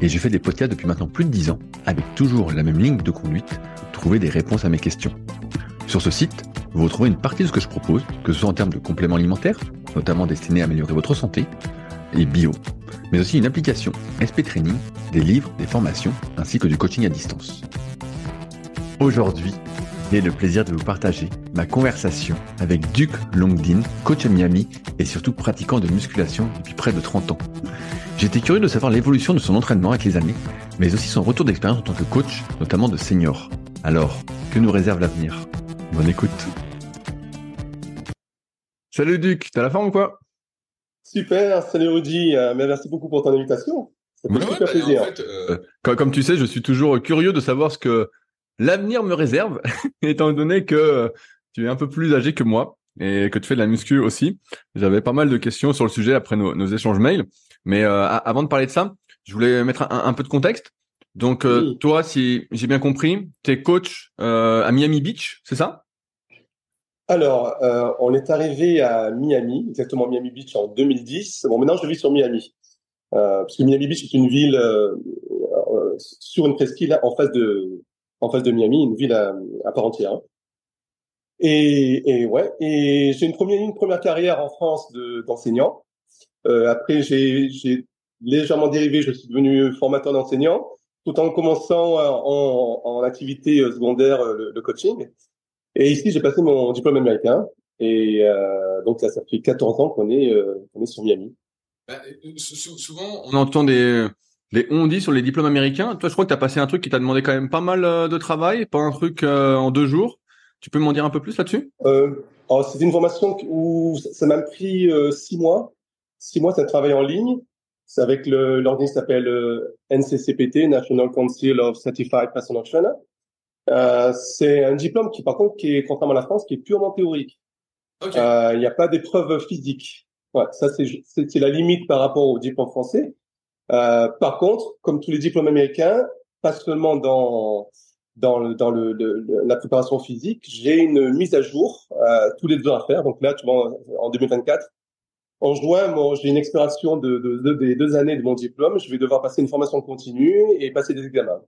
et j'ai fait des podcasts depuis maintenant plus de 10 ans avec toujours la même ligne de conduite, trouver des réponses à mes questions. Sur ce site, vous retrouvez une partie de ce que je propose, que ce soit en termes de compléments alimentaires, notamment destinés à améliorer votre santé, et bio, mais aussi une application SP Training, des livres, des formations, ainsi que du coaching à distance. Aujourd'hui, j'ai le plaisir de vous partager ma conversation avec Duc Longdin, coach à Miami et surtout pratiquant de musculation depuis près de 30 ans. J'étais curieux de savoir l'évolution de son entraînement avec les années, mais aussi son retour d'expérience en tant que coach, notamment de senior. Alors, que nous réserve l'avenir? Bonne écoute. Salut Duc, t'as la forme ou quoi? Super, salut Rudy, euh, merci beaucoup pour ton invitation. Ça fait super bah, plaisir. En fait, euh, comme, tu sais, je suis toujours curieux de savoir ce que l'avenir me réserve, étant donné que tu es un peu plus âgé que moi et que tu fais de la muscu aussi. J'avais pas mal de questions sur le sujet après nos, nos échanges mails. Mais euh, avant de parler de ça, je voulais mettre un, un peu de contexte. Donc euh, toi, si j'ai bien compris, tu es coach euh, à Miami Beach, c'est ça? Alors, on est arrivé à Miami, exactement Miami Beach en 2010. Bon, maintenant je vis sur Miami, parce que Miami Beach est une ville sur une presqu'île en face de en face de Miami, une ville à, part entière. Et, ouais, j'ai une première une première carrière en France d'enseignant. Euh, après, j'ai légèrement dérivé, je suis devenu formateur d'enseignants, tout en commençant en, en activité euh, secondaire euh, le, coaching. Et ici, j'ai passé mon diplôme américain. Et euh, donc ça, fait 14 ans qu'on est, euh, on est sur Miami. Bah, souvent, on entend des les on dit sur les diplômes américains. Toi, je crois que tu as passé un truc qui t'a demandé quand même pas mal de travail, pas un truc en deux jours. Tu peux m'en dire un peu plus là-dessus? Euh, C'était une formation où ça m'a pris six mois six mois, c'est un travail en ligne. C'est avec l'organisme qui s'appelle euh, NCCPT, National Council of Certified Personal Trainer. Euh, c'est un diplôme qui, par contre, qui est, contrairement à la France, qui est purement théorique. Euh, il n'y a pas d'épreuve physique. Ouais, ça, c'est la limite par rapport au diplôme français. Euh, par contre, comme tous les diplômes américains, pas seulement dans dans, le, dans le, la préparation physique, j'ai une mise à jour euh, tous les deux à faire. Donc là, tu vois, en 2024, en juin, j'ai une expiration de, de, des deux années de mon diplôme. Je vais devoir passer une formation continue et passer des examens.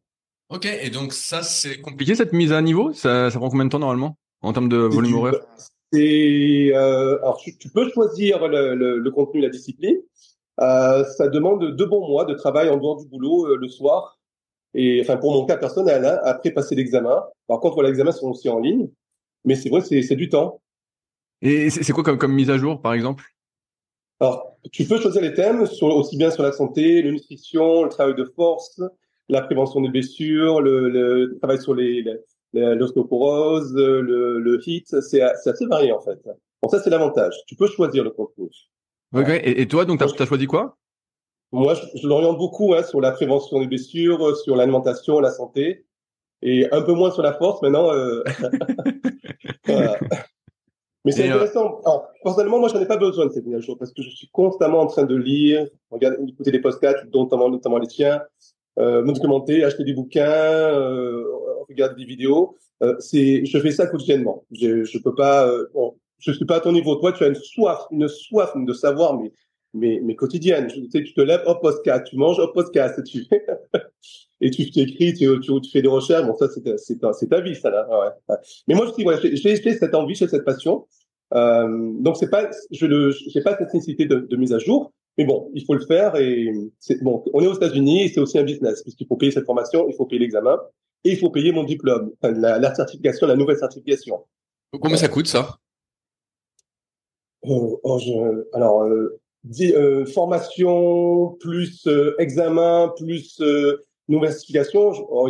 Ok, et donc ça, c'est compliqué cette mise à niveau? Ça, ça prend combien de temps normalement en termes de volume horaire? C'est euh, alors tu, peux choisir le, le, le, contenu, la discipline. Euh, ça demande deux bons mois de travail en dehors du boulot euh, le soir. Et enfin pour mon cas personnel, hein, après passer l'examen. Par contre, les examens sont aussi en ligne, mais c'est vrai, c'est du temps. Et c'est quoi comme, comme mise à jour, par exemple? Alors, tu peux choisir les thèmes sur, aussi bien sur la santé, la nutrition, le travail de force, la prévention des blessures, le, le travail sur les, l'ostéoporose, le, le HIT, c'est assez varié en fait. Bon, ça c'est l'avantage. Tu peux choisir le contenu. Et, et, toi, donc, tu as, choisi quoi? Moi, je, je l'oriente beaucoup hein, sur la prévention des blessures, sur l'alimentation, la santé, et un peu moins sur la force maintenant. Euh... voilà. Mais c'est euh, intéressant. Alors, personnellement, moi, j'en ai pas besoin de cette mise à jour parce que je suis constamment en train de lire, regarder, écouter des podcasts, notamment, notamment les tiens, euh, me documenter, acheter des bouquins, euh, regarder des vidéos. Euh, c'est, je fais ça quotidiennement. Je, je peux pas. Euh, bon, je suis pas à ton niveau. Toi, tu as une soif, une soif de savoir, mais mais, mais quotidienne. Tu sais, tu te lèves, hop, podcast, tu manges, hop, podcast, et tu et tu t'écris, tu, tu, fais des recherches. Bon, ça, c'est c'est ta, ta vie, ça là. Ouais. Mais moi, je dis, ouais, j'ai cette envie, j'ai cette passion. Euh, donc c'est pas, je le, j'ai pas cette nécessité de, mise à jour, mais bon, il faut le faire et bon. On est aux États-Unis et c'est aussi un business puisqu'il faut payer cette formation, il faut payer l'examen et il faut payer mon diplôme, la, la, certification, la nouvelle certification. Combien ça coûte ça? Oh, je, Alors, euh, formation plus examen plus nouvelle certification, je, oh,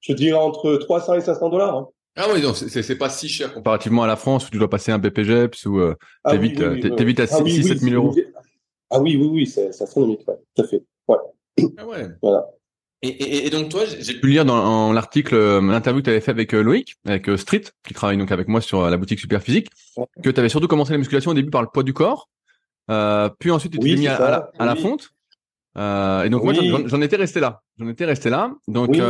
je, dirais entre 300 et 500 dollars. Hein. Ah oui, donc c'est pas si cher comparativement à la France où tu dois passer un BPGEPS ou euh, ah t'évites oui, oui, à 6 7 000 euros. Ah oui, oui, oui, c'est astronomique, ouais, tout à fait. Ouais. Ah ouais. Voilà. Et, donc toi, j'ai pu lire dans l'article, l'interview que tu avais fait avec Loïc, avec Street, qui travaille donc avec moi sur la boutique Super Physique, que tu avais surtout commencé la musculation au début par le poids du corps, puis ensuite tu t'es mis à, la, fonte. et donc moi j'en étais resté là. J'en étais resté là. Donc oui,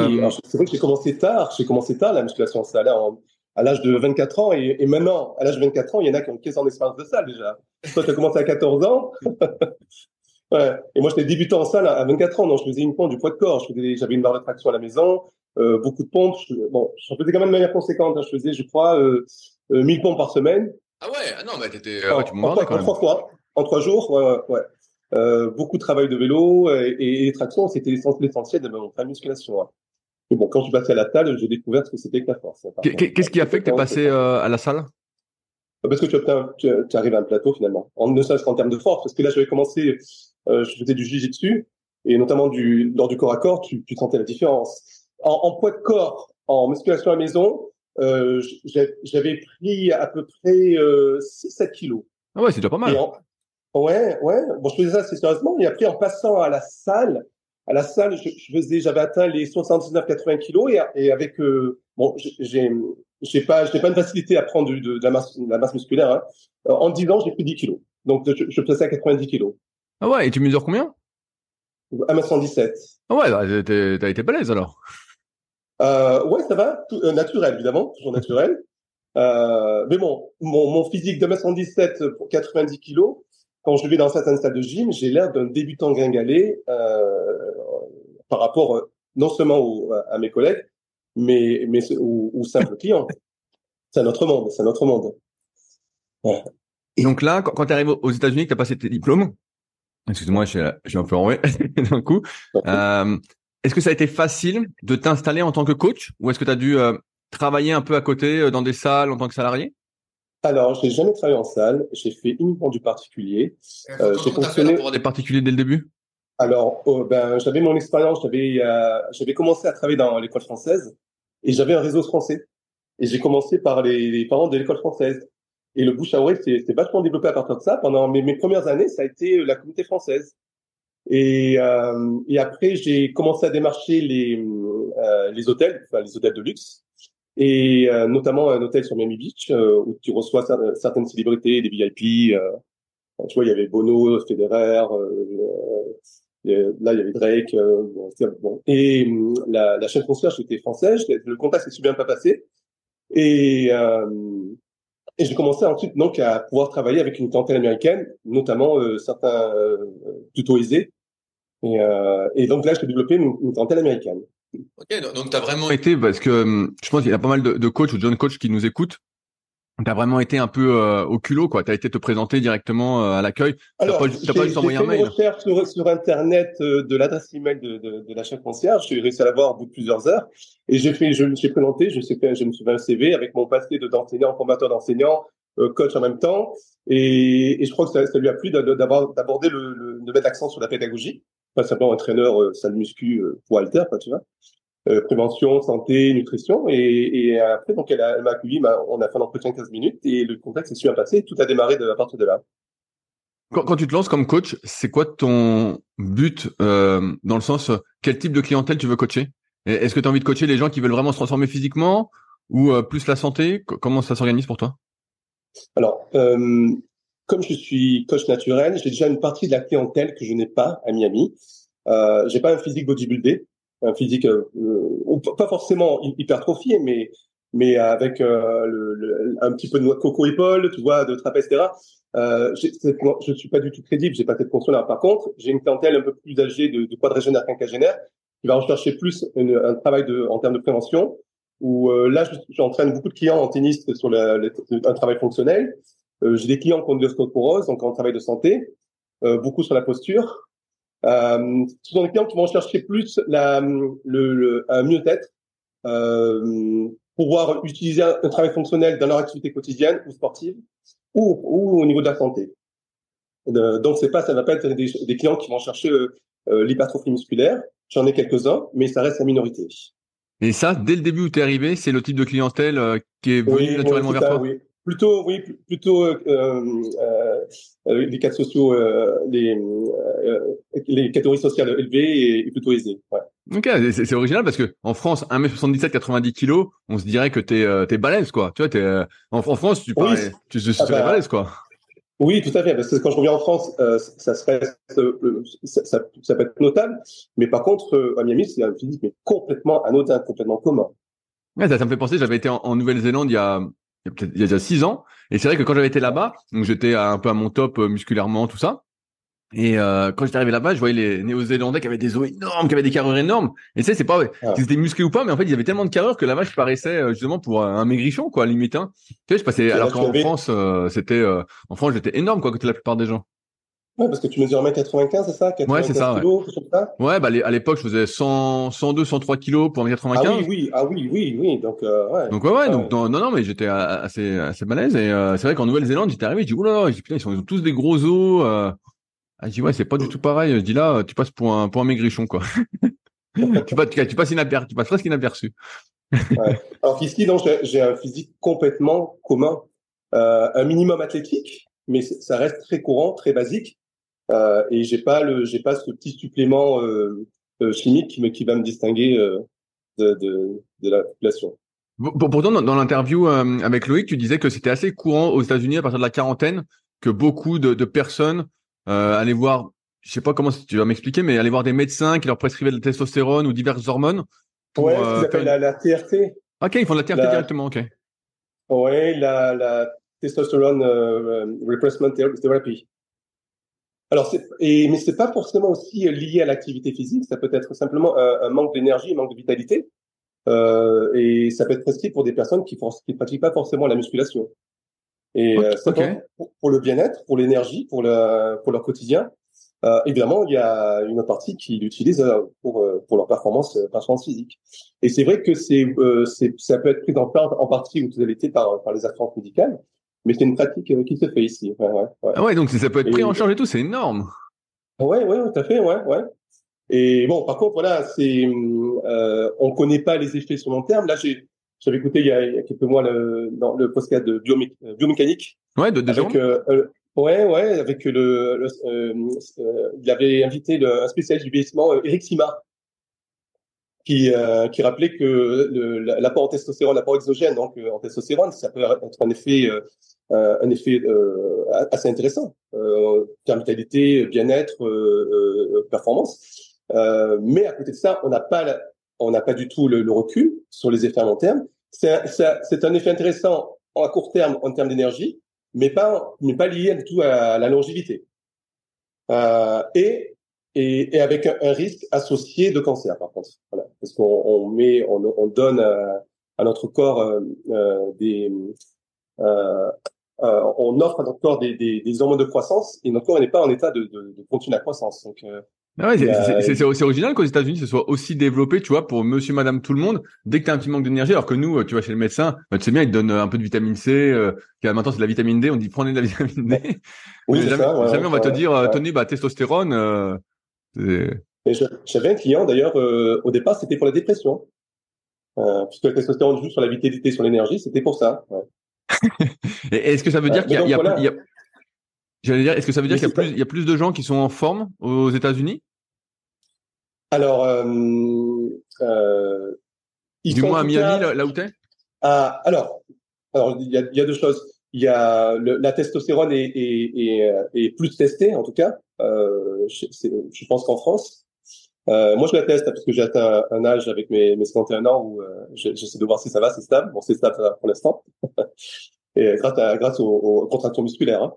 c'est vrai que j'ai commencé tard. J'ai commencé tard la musculation. Ça allait en, à l'âge de 24 ans et, et maintenant, à l'âge de 24 ans, il y en a qui ont 15 ans d'expérience de salle déjà. Toi, tu as commencé à 14 ans. Ouais. Et moi, j'étais débutant en salle à 24 ans, donc je faisais une pompe du poids de corps. J'avais une barre de traction à la maison, euh, beaucoup de pompes. Je, bon, j'en faisais quand même de manière conséquente. Hein. Je faisais, je crois, euh, 1000 euh, pompes par semaine. Ah ouais, ah non, mais t'étais, ouais, tu en, en, trois fois, en trois jours, ouais, ouais. Euh, beaucoup de travail de vélo et, et les tractions, c'était l'essentiel de mon musculation. Hein. Et bon, quand je suis passé à la salle, j'ai découvert ce que c'était que la force. Qu'est-ce qui a fait que tu es passé euh, à la salle? Parce que tu, tu, arrives à un plateau finalement. En, ne serait-ce qu'en termes de force. Parce que là, j'avais commencé, euh, je faisais du jiu-jitsu et notamment du, lors du corps à corps, tu, tu sentais la différence. En, en, poids de corps, en musculation à la maison, euh, j'avais pris à peu près euh, 6-7 kilos. Ah ouais, c'est déjà pas mal. ouais, ouais. Bon, je faisais ça assez sérieusement. Et après, en passant à la salle, à la salle, je, je faisais, j'avais atteint les 79-80 kilos et, et avec euh, bon, j'ai j'ai pas j'ai pas une facilité à prendre de, de, la, masse, de la masse musculaire. Hein. En 10 ans, j'ai pris 10 kilos. Donc je, je passais à 90 kilos. Ah ouais, et tu mesures combien? 1m117. Ah ouais, bah, t'as été balèze alors. Euh, ouais, ça va, tout, euh, naturel évidemment, toujours naturel. Euh, mais bon, mon, mon physique de 1m117 pour 90 kilos, quand je vais dans certaines salles de gym, j'ai l'air d'un débutant gringalé par rapport non seulement à mes collègues, mais mais aux, simples clients. C'est un autre monde, c'est un autre monde. Et donc là, quand, tu arrives aux États-Unis, que tu as passé tes diplômes, excuse-moi, je, suis un peu enroué d'un coup. Euh, est-ce que ça a été facile de t'installer en tant que coach ou est-ce que tu as dû euh, travailler un peu à côté euh, dans des salles en tant que salarié? Alors, j'ai jamais travaillé en salle. J'ai fait uniquement du particulier. Euh, j'ai fonctionné pour des particuliers dès le début? Alors, oh, ben, j'avais mon expérience. J'avais, euh, j'avais commencé à travailler dans l'école française et j'avais un réseau français. Et j'ai commencé par les, les parents de l'école française. Et le bouche à oreille c'est vachement développé à partir de ça. Pendant mes, mes premières années, ça a été la communauté française. Et, euh, et après, j'ai commencé à démarcher les, euh, les hôtels, enfin les hôtels de luxe et euh, notamment un hôtel sur Miami Beach euh, où tu reçois certaines célébrités, des VIP. Euh, tu vois, il y avait Bono, Federer, là il y avait Drake. bon. Et la, la chaîne concierge était française. Le contact s'est super bien pas passé. Et, et j'ai commencé ensuite donc à pouvoir travailler avec une clientèle américaine, notamment certains plutôt aisés. Et, et donc là, j'ai développé une, une clientèle américaine. Ok, donc tu as vraiment été, parce que hum, je pense qu'il y a pas mal de, de coachs ou de jeunes coachs qui nous écoutent. Tu as vraiment été un peu euh, au culot, quoi. Tu as été te présenter directement euh, à l'accueil. Tu n'as pas, pas un mail. J'ai fait une recherche sur, Internet euh, de l'adresse email de, de, de la chef concierge. J'ai réussi à l'avoir au bout de plusieurs heures. Et j'ai fait, je me suis présenté, je, sais, je me suis fait un CV avec mon passé d'enseignant, formateur d'enseignant, coach en même temps. Et, et je crois que ça, ça lui a plu d'aborder le, le, de mettre l'accent sur la pédagogie pas simplement entraîneur salle muscu pour alter, quoi, tu vois. Euh, prévention, santé, nutrition. Et, et après, donc, elle, m'a accueilli, on a fait un entretien 15 minutes et le contact s'est super passé. Tout a démarré de, à partir de là. Quand, quand tu te lances comme coach, c'est quoi ton but euh, dans le sens, quel type de clientèle tu veux coacher? Est-ce que tu as envie de coacher les gens qui veulent vraiment se transformer physiquement ou euh, plus la santé? Comment ça s'organise pour toi? Alors, euh, comme je suis coach naturel, j'ai déjà une partie de la clientèle que je n'ai pas à Miami. Euh, j'ai pas un physique bodybuildé, un physique euh, pas forcément hypertrophié, mais mais avec euh, le, un petit peu de coco épaule, tu vois, de trapèze, etc. Euh, je suis pas du tout crédible, j'ai pas cette construction Par contre, j'ai une clientèle un peu plus âgée de, de quadragénaire quinquagénaire qui va rechercher plus un travail de, en termes de prévention. Où euh, là, j'entraîne beaucoup de clients en tennis sur le, un travail fonctionnel. Euh, j'ai des clients qui ont de l'ostéoporose, donc en travail de santé, euh, beaucoup sur la posture. Euh, ce sont des clients qui vont chercher plus la, le, le un mieux-être, euh, pouvoir utiliser un, travail fonctionnel dans leur activité quotidienne ou sportive, ou, ou au niveau de la santé. Euh, donc c'est pas, ça va pas être des, des clients qui vont chercher euh, l'hypertrophie musculaire. J'en ai quelques-uns, mais ça reste la minorité. Et ça, dès le début où tu es arrivé, c'est le type de clientèle qui est venu naturellement vers toi? Oui. Plutôt, oui, plutôt euh, euh, les cadres sociaux, les, les catégories sociales élevées et, plutôt aisées. Ouais. Ok, c'est original parce que en France, 1m77, 90 kg, on se dirait que t'es es balèze, quoi. Tu vois, es, en, en, France, tu, parais, tu, tu ah serais bah, balèze, quoi. Oui, tout à fait. Parce que quand je reviens en France, euh, ça, serait, euh, ça, ça, ça, peut être notable. Mais par contre, euh, à Miami, c'est un physique mais complètement anodin, complètement commun. Ouais, ça, ça me fait penser. J'avais été en, Nouvelle-Zélande il y a il y a, peut-être, il y a déjà six ans. Et c'est vrai que quand j'avais été là-bas, donc j'étais un peu à mon top musculairement, tout ça. Et euh, quand j'étais arrivé là-bas, je voyais les Néo-Zélandais qui avaient des os énormes, qui avaient des carrures énormes. Et tu sais, c'est pas ah. ils étaient musclés ou pas, mais en fait, ils avaient tellement de carrures que là-bas, je paraissais euh, justement pour un maigrichon, quoi, limite. Hein. Tu sais, je passais. Alors qu'en France, euh, c'était euh, en France, j'étais énorme, quoi, côté la plupart des gens. Ouais, parce que tu mesures 1m95, c'est ça? Ouais, c'est ça. Kilos, ça? Ouais, bah à l'époque, je faisais 100, 102, 103 kilos pour 1m95. Ah oui, oui, ah oui, oui, oui. Donc, ouais. Donc ouais, ouais. Donc non, non, mais j'étais assez, assez malaise. Et c'est vrai qu'en Nouvelle-Zélande, j'étais arrivé, je dis oula, putain, ils, ont tous des gros os. Ah, je dis ouais, c'est pas du tout pareil. Je dis là, tu passes pour un pour un maigrichon quoi. tu, passes, tu passes inaperçu, tu passes presque inaperçu. ouais. Alors qu'ici, donc j'ai un physique complètement commun, euh, un minimum athlétique, mais ça reste très courant, très basique, euh, et j'ai pas le, j'ai pas ce petit supplément euh, euh chimique qui me qui va me distinguer de, de, de la population. Pourtant, dans, l'interview avec Loïc, tu disais que c'était assez courant aux États-Unis à partir de la quarantaine que beaucoup de, de personnes euh, aller voir, je sais pas comment tu vas m'expliquer, mais aller voir des médecins qui leur prescrivaient de la testostérone ou diverses hormones. Pour, ouais, euh, appellent la, la, TRT. Ok, ils font de la TRT directement, ok. Ouais, la, la testostérone euh, replacement therapy. Alors, et, mais c'est pas forcément aussi lié à l'activité physique, ça peut être simplement un, manque d'énergie, un manque de vitalité. Euh, et ça peut être prescrit pour des personnes qui ne pratiquent pas forcément la musculation. Et euh, pour, le bien-être, pour l'énergie, pour, pour leur quotidien. Euh, évidemment, il y a une partie qui l'utilise euh, pour, euh, pour leur performance, performance physique. Et c'est vrai que c'est, c'est, ça peut être pris en, en partie ou totalité par, par les assurances médicales, mais c'est une pratique qui se fait ici. Ouais, ouais, ouais. Ah ouais, donc ça peut être pris en charge et tout, c'est énorme. Ouais, ouais, tout à fait, ouais, ouais. Et bon, par contre, voilà, c'est, euh, on connaît pas les effets sur long terme. Là, j'ai, j'avais écouté il y, a, il y, a, quelques mois le, dans le podcast de biomé euh, biomécanique. Ouais, de, de avec, euh, euh, ouais, ouais, avec le, le euh, il avait invité le, un spécialiste du vieillissement, Eric Sima, qui, qui rappelait que l'apport en testostérone, l'apport exogène, donc en testostérone, ça peut être un effet, un effet assez intéressant, euh, termes vitalité, bien-être, performance. mais à côté de ça, on n'a pas on n'a pas du tout le, recul sur les effets à long terme. C'est un effet intéressant à court terme en termes d'énergie, mais pas, mais pas lié du tout à la longévité. Euh, et, et, avec un, risque associé de cancer, par contre. Parce qu'on on met, on, on donne à, notre corps euh, euh des, euh, euh, on offre à notre corps des, des, des, hormones de croissance et notre corps n'est pas en état de, de, de continuer la croissance. Donc, euh, ah ouais, c'est aussi original qu'aux États-Unis ce soit aussi développé, tu vois, pour monsieur, madame, tout le monde, dès que tu as un petit manque d'énergie, alors que nous, tu vois, chez le médecin, bah, tu sais bien, il te donne un peu de vitamine C, euh, maintenant c'est de la vitamine D, on dit prenez de la vitamine D. Oui, jamais, ça, jamais on va te dire, euh, tenez, bah, testostérone. Euh, J'avais un client, d'ailleurs, euh, au départ, c'était pour la dépression. Euh, puisque le testostérone joue sur la vitalité, sur l'énergie, c'était pour ça. Est-ce que ça veut dire qu'il y a, a, y a J'allais dire, est-ce que ça veut dire qu'il y a plus, il y a plus de gens qui sont en forme aux États-Unis? Alors, euh, euh, du moins à Miami, là, là, où t'es? Ah, Alors, alors il y a, il y a deux choses. Il y a le, la testostérone est, est, est, est, plus testée, en tout cas. Euh, je, je, pense qu'en France. Euh, moi, je la teste parce que j'ai atteint un, âge avec mes, mes 51 ans où euh, j'essaie de voir si ça va, c'est stable. Bon, c'est stable pour l'instant. Et grâce, à, grâce aux, aux contractions musculaires. Hein.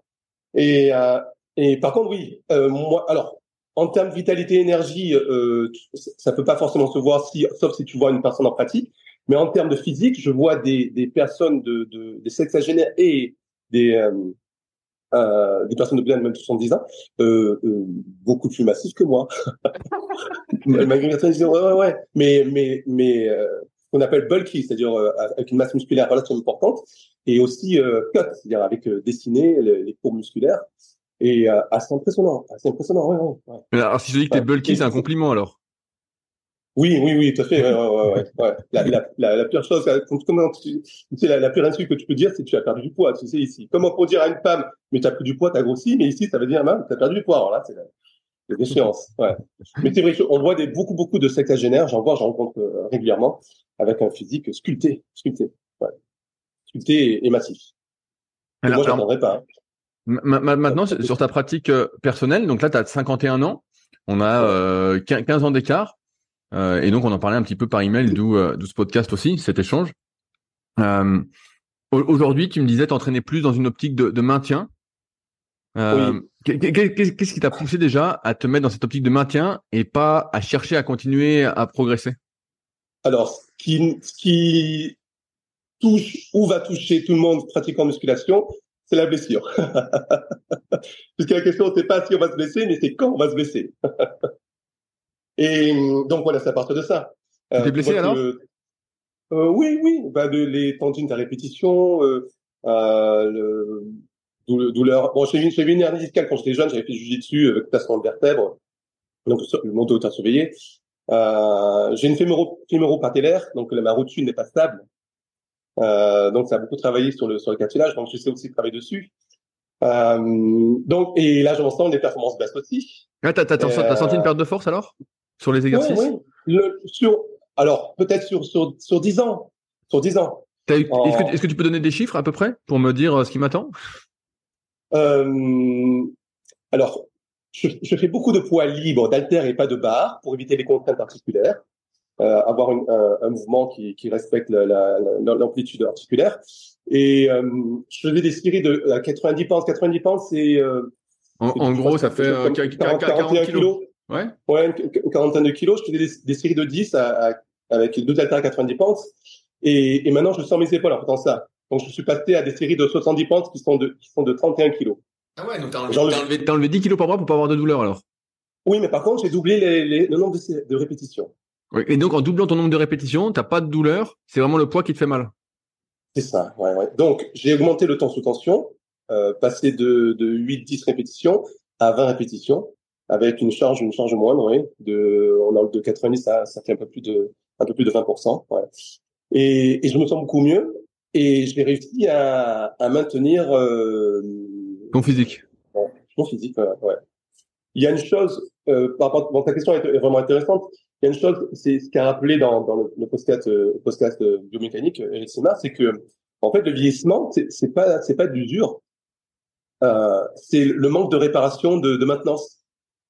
Et, euh, et par contre, oui, euh, moi, alors, en termes de vitalité, énergie, euh, ça peut pas forcément se voir si, sauf si tu vois une personne en pratique. Mais en termes de physique, je vois des, des personnes de, de des sexagénaires et des euh, des personnes de bien de même 70 ans, euh, euh, beaucoup plus massifs que moi. Malgré ouais, ouais, ouais. Mais, mais, mais, euh, qu'on appelle bulky, c'est-à-dire euh, avec une masse musculaire relativement importante, et aussi euh, cut, c'est-à-dire avec euh, dessiné les, les courbes musculaires. Et assez impressionnant, assez impressionnant, ouais, ouais, Alors si je dis que t'es bulky, c'est un compliment alors Oui, oui, oui, tout à fait. La, la, la, la, pire chose, comment tu, sais, la, pire insulte que tu peux dire, c'est que tu as perdu du poids. Tu sais, ici. Comment pour dire à une femme, mais tu as pris du poids, tu as grossi, mais ici, ça veut dire, tu as perdu du poids. Alors là, c'est la déchéance. Ouais. Mais c'est vrai, on voit des, beaucoup, beaucoup de sexagénaires, j'en vois, j'en rencontre euh, régulièrement, avec un physique sculpté, sculpté. Ouais. Sculpté et, massif. moi, je n'entendrais pas. Hein. Maintenant, sur ta pratique euh, personnelle, donc là, tu as 51 ans, on a euh, 15 ans d'écart. Euh, et donc, on en parlait un petit peu par email, d'où euh, ce podcast aussi, cet échange. Euh, aujourd'hui, tu me disais t'entraîner plus dans une optique de, de maintien. Qu'est-ce qui t'a poussé déjà à te mettre dans cette optique de maintien et pas à chercher à continuer à progresser? Alors, ce qui, ce qui touche ou va toucher tout le monde pratiquant musculation, c'est la blessure. Puisque la question, c'est pas si on va se blesser, mais c'est quand on va se blesser. Et donc voilà, c'est à partir de ça. Euh, T'es blessé alors? Euh, Oui, oui. Bah, de, les tendines à répétition, euh, euh, le, douleur. Bon, j'ai eu une hernie discale quand j'étais jeune, j'avais fait du jiu-jitsu avec placement de vertèbres, donc mon dos est surveillé. Euh, j'ai une fémoro, fémoro-patellaire, donc ma rotule n'est pas stable. Euh, donc ça a beaucoup travaillé sur le sur le cartilage, donc je sais aussi travailler dessus. Euh, donc et là, j'en sens des performances basses aussi. Ah, t'as, t'as, t'as senti une perte de force alors? Sur les exercices Oui, oui. Le, sur, alors, peut-être sur, sur, sur 10 ans. Sur 10 ans. est-ce, que, tu peux donner des chiffres à peu près pour me dire euh, ce qui m'attend? Euh, Alors, je, je, fais beaucoup de poids libres, d'haltères et pas de barres pour éviter les contraintes articulaires. Euh, avoir une, un, un, mouvement qui, qui respecte la, la, l'amplitude articulaire. Et euh, je faisais des séries de à 90 pounds. 90 pounds, c'est... Euh, en, en gros, ça fait 40, 41 kilos. Ouais. Ouais, une quarantaine de kilos. Je faisais des, séries de 10 à, avec deux haltères à 90 pounds. Et, et maintenant, je sens mes épaules en faisant ça. Donc, je suis passé à des séries de 70 pounds qui sont de, qui sont de 31 kilos. Ah ouais, donc t'as enlevé, enlevé, enlevé, 10 kilos par mois pour pas avoir de douleur alors? Oui, mais par contre, j'ai doublé les, les, le nombre de, de répétitions. Oui, et donc, en doublant ton nombre de répétitions, t'as pas de douleur, c'est vraiment le poids qui te fait mal? C'est ça, ouais, ouais. Donc, j'ai augmenté le temps sous tension, euh, passé de, de 8-10 répétitions à 20 répétitions avec une charge, une charge moindre, oui. De, on a de 90, ça, ça fait un peu plus de, un peu plus de 20%. Ouais. Et, et je me sens beaucoup mieux. Et je vais réussi à, à maintenir euh, physique. Ouais, mon physique, ouais. Il y a une chose, euh, par rapport, bon, ta question est vraiment intéressante. Il y a une chose, c'est ce qu'a rappelé dans, dans le, le podcast, euh, podcast biomécanique, Eric Sima, c'est que en fait, le vieillissement, c'est pas, c'est pas d'usure, euh, c'est le manque de réparation, de, de maintenance.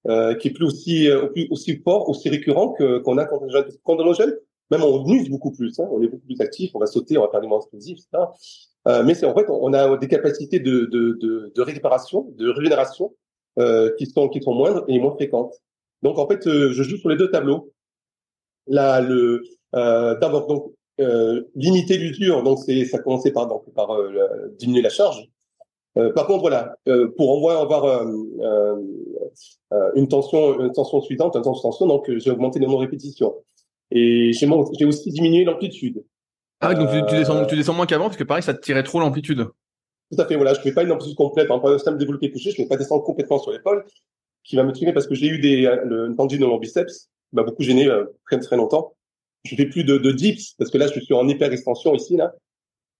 Euh, qui est plus aussi, euh, aussi fort, aussi récurrent que qu'on a quand on est jeune, même on use beaucoup plus, hein, on est beaucoup plus actif, on va sauter, on va faire des mouvements explosifs, etc. Euh, mais c'est en fait, on a des capacités de, de, de, de réparation, de régénération euh, qui sont qui sont moindres et moins fréquentes. Donc en fait, euh, je joue sur les deux tableaux. Là, le d'abord donc limiter l'usure, donc c'est ça commençait par donc par diminuer la charge. Euh, par contre, voilà, euh, pour envoyer avoir euh, une tension, une tension suivante, une tension, donc j'ai augmenté le nombre de répétitions. Et j'ai aussi diminué l'amplitude. Ah, donc tu, descends, tu descends moins qu'avant parce que pareil, ça te tirait trop l'amplitude. Tout à fait, voilà, je fais pas une amplitude complète. En un système développé couché, je ne vais pas descendre complètement sur l'épaule, qui va me tirer parce que j'ai eu des, une tendine dans mon biceps, qui m'a beaucoup gêné très très longtemps. Je fais plus de, de dips parce que là, je suis en hyper extension ici là,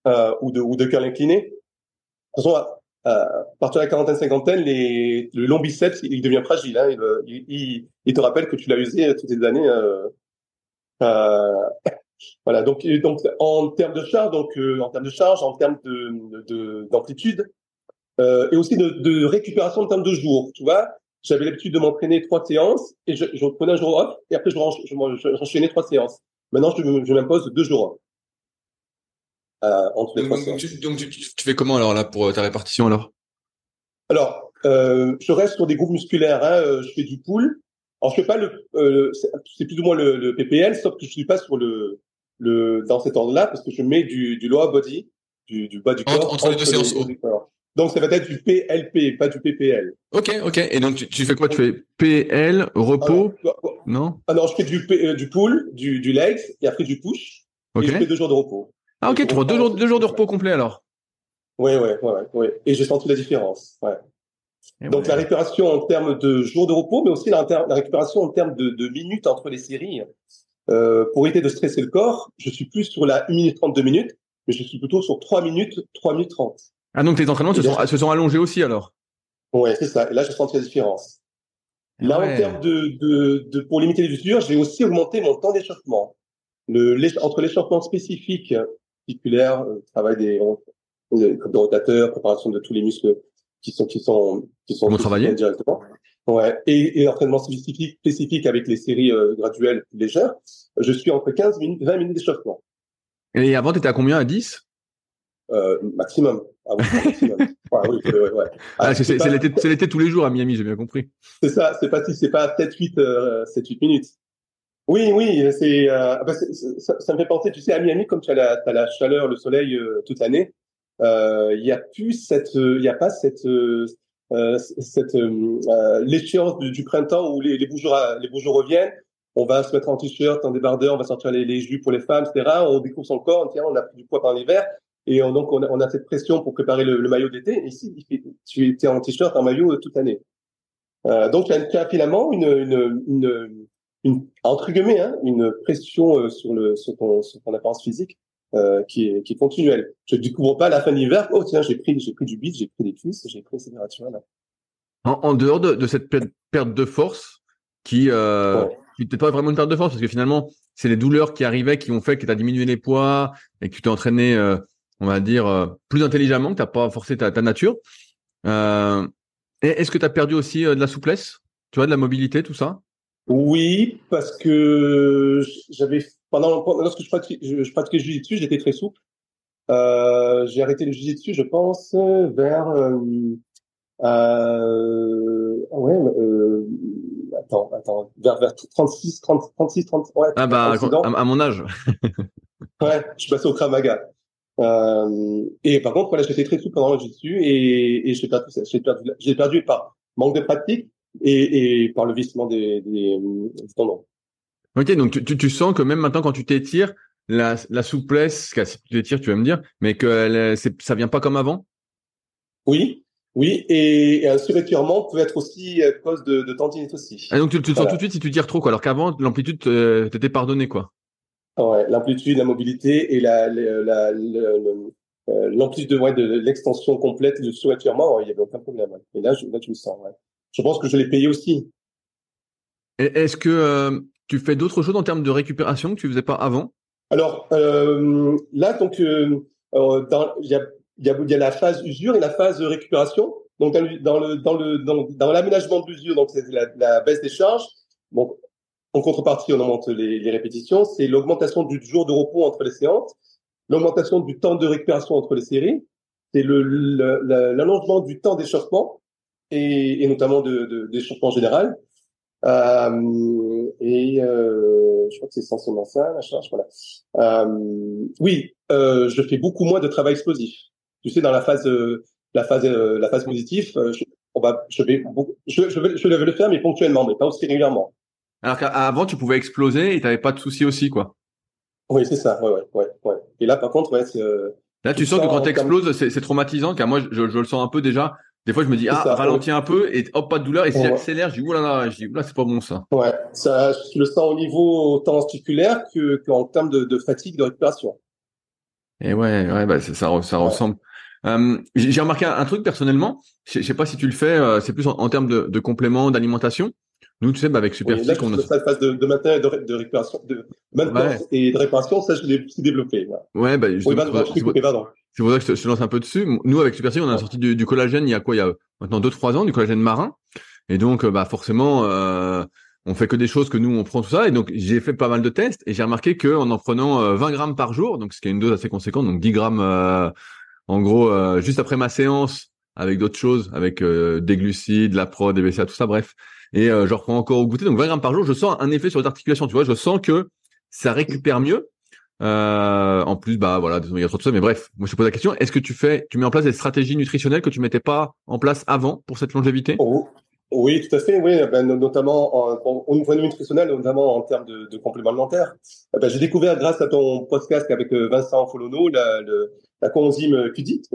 euh, ou de ou de curl incliné. De toute façon, euh, à partir de la quarantaine, cinquantaine, le long biceps, il devient fragile. Hein, il, il, te rappelle que tu l'as usé toutes ces années. Euh, euh, voilà. Donc, donc en termes de charge, donc euh, en termes de charge, en termes de d'amplitude, euh, et aussi de, récupération en termes de jours. Tu vois, j'avais l'habitude de m'entraîner trois séances et je, je prenais un jour off et après je, j'enchaînais trois séances. Maintenant, je, je m'impose deux jours off. Euh, entre les donc, donc, tu, tu, fais comment alors là pour euh, ta répartition alors? Alors, euh, je reste sur des groupes musculaires. Hein, je fais du pull. Alors je fais pas le, euh, c'est plus ou moins le, le, PPL, sauf que je suis pas sur le, le dans cet ordre-là parce que je mets du, du lower body, du, du bas du corps entre, les deux séances haut. Donc ça va être du PLP, pas du PPL. Ok, ok. Et donc tu, tu fais quoi? Tu fais PL, repos? Non Ah non, je fais du, du pull, du, du legs et après du push. Okay. Et je fais deux jours de repos. Ah ok, tu vois deux jours, deux jours de repos complet alors. Oui, oui, oui, oui. Et j'ai senti la différence. Ouais. Donc la récupération en termes de jours de repos, mais aussi la, la récupération en termes de, de, minutes entre les séries. euh, pour éviter de stresser le corps, je suis plus sur la 1 minute 32 minutes, mais je suis plutôt sur 3 minutes, 3 minutes 30. Ah, donc tes entraînements se sont, se sont, allongés aussi alors? Ouais, c'est ça. Et là, j'ai senti la différence. Là, en termes de, de, de, pour limiter les usures, j'ai aussi augmenté mon temps d'échauffement. Le, entre l'échauffement spécifique, articulaire, euh, travail des, rotateurs, préparation de tous les muscles qui sont qui sont qui sont directement. Ouais. Et, et entraînement spécifique spécifique avec les séries euh, graduelles légères, je suis entre 15 minutes 20 minutes d'échauffement. Et avant, tu étais à combien À 10 euh, Maximum. Ah oui, maximum. ouais, oui, ouais, ouais. Ah, ah, c'est l'été tous les jours à Miami, j'ai bien compris. C'est ça, c'est pas si c'est pas 7 8 euh, 7 8 minutes. Oui, oui, c'est euh, bah, ça, ça, me fait penser, tu sais, à Miami, comme tu as la, as la chaleur, le soleil euh, toute l'année, euh, il y a plus cette, il y a pas cette euh, cette euh, l'échéance du, du, printemps où les, les beaux jours les beaux jours reviennent. On va se mettre en t-shirt, en débardeur, on va sortir les, les jus pour les femmes, etc. On découvre son corps, on, on a pris du poids pendant l'hiver. Et on, donc, on a, on a, cette pression pour préparer le, le maillot d'été. Ici, tu es en t-shirt, en maillot toute l'année. Euh, donc, il y a finalement une, une, une, une, entre guillemets, hein, une pression euh, sur, le, sur, ton, sur ton apparence physique euh, qui, est, qui est continuelle. Je ne découvre pas à la fin de l'hiver, oh tiens, j'ai pris, j'ai pris du bide, j'ai pris des cuisses, j'ai pris, etc. En, en, dehors de, de, cette perte de force, qui, euh, qui pas vraiment une perte de force, parce que finalement, c'est les douleurs qui arrivaient qui ont fait que tu as diminué les poids et que tu t'es entraîné, euh, on va dire, plus intelligemment, que tu n'as pas forcé ta, ta nature. Euh, Est-ce que tu as perdu aussi de la souplesse, tu vois, de la mobilité, tout ça? Oui, parce que j'avais pendant, lorsque je pratiquais, je, je pratiquais le jiu-jitsu, j'étais très souple. Euh, j'ai arrêté le jiu-jitsu, je pense, vers euh, euh, ouais, euh, attends, attends, vers, vers 36, 30, 36, 30, ouais, ah bah, à, mon âge. ouais, je suis passé au Krav Maga. Euh, et par contre, voilà, j'étais très souple pendant le jiu-jitsu et, et j'ai perdu, j'ai perdu, j'ai perdu par manque de pratique et, et par le vissement des, des, des tendons. Ok, donc tu, tu, sens que même maintenant quand tu t'étires, la, la souplesse, si tu t'étires, tu vas me dire, mais que ça vient pas comme avant? Oui, oui, et, un surétirement peut être aussi à cause de, de tendinite aussi. Ah, donc tu, tu sens tout de suite si tu tires trop, quoi, alors qu'avant, l'amplitude euh, t'était pardonné, quoi. Ouais, l'amplitude, la mobilité et la, la, euh, l'amplitude de, ouais, de l'extension complète du surétirement, il y avait aucun problème. Et là, je, là, tu le sens. Je pense que je l'ai payé aussi. Est-ce que euh, tu fais d'autres choses en termes de récupération que tu faisais pas avant? Alors euh, là, donc, euh, il y a, y, a, y a la phase usure et la phase récupération. Donc dans le dans le dans le dans, dans l'aménagement de l'usure, donc c'est la, la, baisse des charges. Donc en contrepartie, on augmente les, les répétitions. C'est l'augmentation du jour de repos entre les séances, l'augmentation du temps de récupération entre les séries, c'est le l'allongement du temps d'échauffement et, et notamment de d'échauffement général. Euh, et euh, je crois que c'est essentiellement ça, la charge. Voilà. Euh, oui, euh, je fais beaucoup moins de travail explosif. Tu sais, dans la phase, la phase, la phase positive, je, on va, je vais, je, je, vais, je vais le faire, mais ponctuellement, mais pas aussi régulièrement. Alors qu'avant, tu pouvais exploser et tu n'avais pas de soucis aussi, quoi. Oui, c'est ça. Ouais, ouais, ouais, ouais. Et là, par contre, ouais, c'est. Là, tu sens que quand tu exploses, c'est traumatisant, car moi, je, je, le sens un peu déjà. Des fois, je me dis, ah, ralentis un peu et hop, pas de douleur. Et si j'accélère, je dis, oulala, je dis, là, c'est pas bon, ça. Ouais, ça, je le sens au niveau autant articulaire que, qu'en termes de, de, fatigue, de récupération. Et ouais, ouais, bah, ça, ça ressemble. Euh, j'ai remarqué un, truc personnellement. Je, sais pas si tu le fais. Euh, c'est plus en, termes de, de compléments d'alimentation. Nous, tu sais, bah, avec Super oui, là, on a cette phase de, de maintien et de, de récupération, de maintenance et de réparation, ça, je l'ai plus développé. Là. Ouais, bah, je, c'est pour ça que je te lance un peu dessus. Nous, avec Super on a sorti du, du, collagène il y a quoi Il y a maintenant 2-3 ans, du collagène marin. Et donc, euh, bah forcément, euh, on fait que des choses que nous, on prend tout ça. Et donc, j'ai fait pas mal de tests et j'ai remarqué que en en prenant 20 euh, grammes par jour, donc ce qui est une dose assez conséquente, donc 10 grammes euh, en gros, euh, juste après ma séance, avec d'autres choses, avec des glucides, la prod, des BCA, tout ça, bref. Et je reprends encore au goûter, donc 20 grammes par jour, je sens un effet sur les articulations. Tu vois, je sens que ça récupère mieux euh, en plus, bah voilà, il y a trop de ça, mais bref, moi je te pose la question est-ce que tu fais, tu mets en place des stratégies nutritionnelles que tu mettais pas en place avant pour cette longévité? Oh, Oui, tout à fait. Oui, ben, notamment en, au niveau nutritionnel, notamment en termes de, de compléments alimentaires. Eh ben, j'ai découvert grâce à ton podcast avec euh, Vincent Folono la, le, la coenzyme Q10,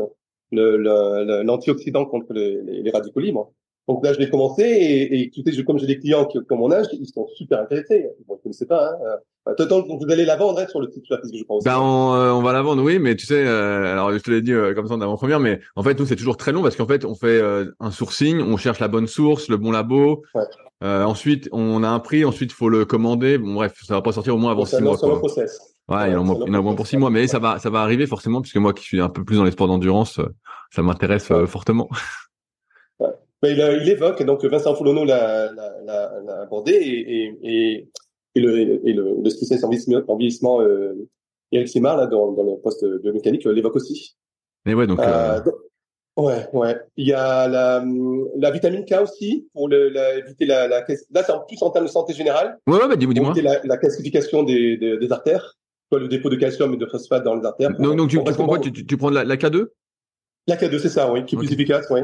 l'antioxydant contre les, les, radicaux libres. Donc là, je l'ai commencé et, comme j'ai des clients qui, comme mon âge, ils sont super intéressés. Bon, ne sais pas. Hein. Euh, toi, vous allez la vendre hein, sur le site que je pense. Ben, on, euh, on, va la vendre, oui, mais tu sais, euh, alors je te l'ai dit comme ça en avant-première, mais en fait, nous, c'est toujours très long parce qu'en fait, on fait un sourcing, on cherche la bonne source, le bon labo. Ouais. ensuite, on a un prix, ensuite, il faut le commander. Bon, bref, ça va pas sortir au moins avant six mois. Un process. Ouais, il y en a au moins pour six mois, mais ça va, ça va arriver forcément, puisque moi qui suis un peu plus dans les sports d'endurance, ça m'intéresse fortement. Mais il, il, évoque, donc Vincent Foulonneau l'a abordé et, et, et, et, le, et le, le spécialiste en vieillissement, en vieillissement euh, Eric Simard, là, dans, dans le poste biomécanique, l'évoque aussi. Mais ouais, donc, euh... donc, Ouais, ouais. Il y a la, la vitamine K aussi pour le, la, éviter la, la là c'est en plus en termes de santé générale. Ouais, ouais, bah, dis-moi, dis-moi. La, la calcification des, des, des artères, le dépôt de calcium et de phosphate dans les artères. Donc, donc tu, tu prends quoi? tu, tu, prends la, la K2 La K2, c'est ça, oui, qui est okay. plus efficace, oui.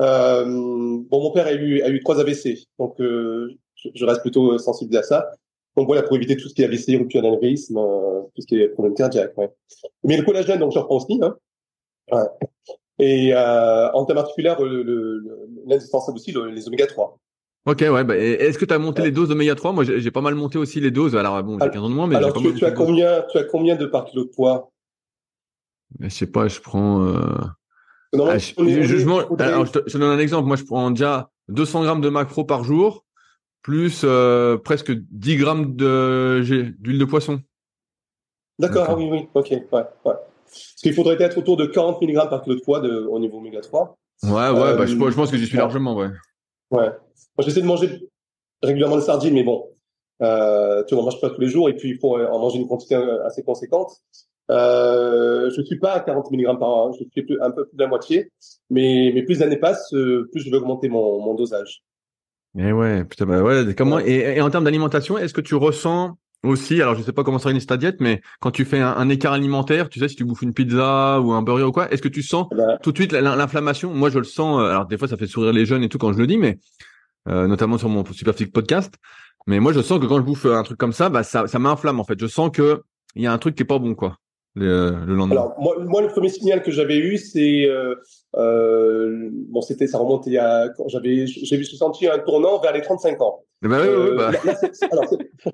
Euh, bon, mon père a eu, a eu trois AVC, donc euh, je, je, reste plutôt sensible à ça. Donc voilà, pour éviter tout ce qui est AVC, rupture d'anévrisme, euh, tout ce qui est problème cardiaque. Ouais. Mais le collagène, donc je reprends aussi. Hein. Ouais. Et euh, en termes articulaires, l'indispensable aussi, le, les oméga 3. Ok, ouais. Bah, Est-ce que tu as monté ouais. les doses d'oméga 3 Moi, j'ai pas mal monté aussi les doses. Alors bon, j'ai 15 ans de moins, mais alors tu, tu as combien Tu as combien de par kilo de poids? Je sais pas. Je prends. Euh... Ah, je, alors, je, te, je, te, donne un exemple. Moi, je prends déjà 200 grammes de macro par jour, plus euh, presque 10 grammes d'huile de poisson. D'accord, ah oui, oui, ok, ouais, ouais. Parce qu'il faudrait être autour de 40 mg par kilo de poids de, au niveau oméga 3. Ouais, ouais, euh, bah, je, je, pense que j'y suis largement, ouais. Ouais. Moi, j'essaie de manger régulièrement des sardines, mais bon, euh, tu vois, on mange pas tous les jours et puis il faut en manger une quantité assez conséquente. Euh, je suis pas à 40 mg par an, je suis un peu plus de la moitié, mais, mais plus l'année passe, euh, plus je vais augmenter mon, mon dosage. Et ouais, putain, bah ouais, comment et, et en termes d'alimentation, est-ce que tu ressens aussi, alors je sais pas comment s'organise ta diète, mais quand tu fais un, un, écart alimentaire, tu sais, si tu bouffes une pizza ou un burger ou quoi, est-ce que tu sens bah, tout de suite l'inflammation? Moi, je le sens. Euh, alors des fois, ça fait sourire les jeunes et tout quand je le dis, mais euh, notamment sur mon Superphysique podcast. Mais moi, je sens que quand je bouffe un truc comme ça, bah ça, ça m'inflamme en fait. Je sens que il y a un truc qui est pas bon, quoi le, le lendemain Alors moi, moi, le premier signal que j'avais eu, c'est euh, euh, bon, c'était ça remonte il y a quand j'avais j'ai senti un tournant vers les 35 ans. Bah, oui, oui, bah. là, c'est, alors, c'est,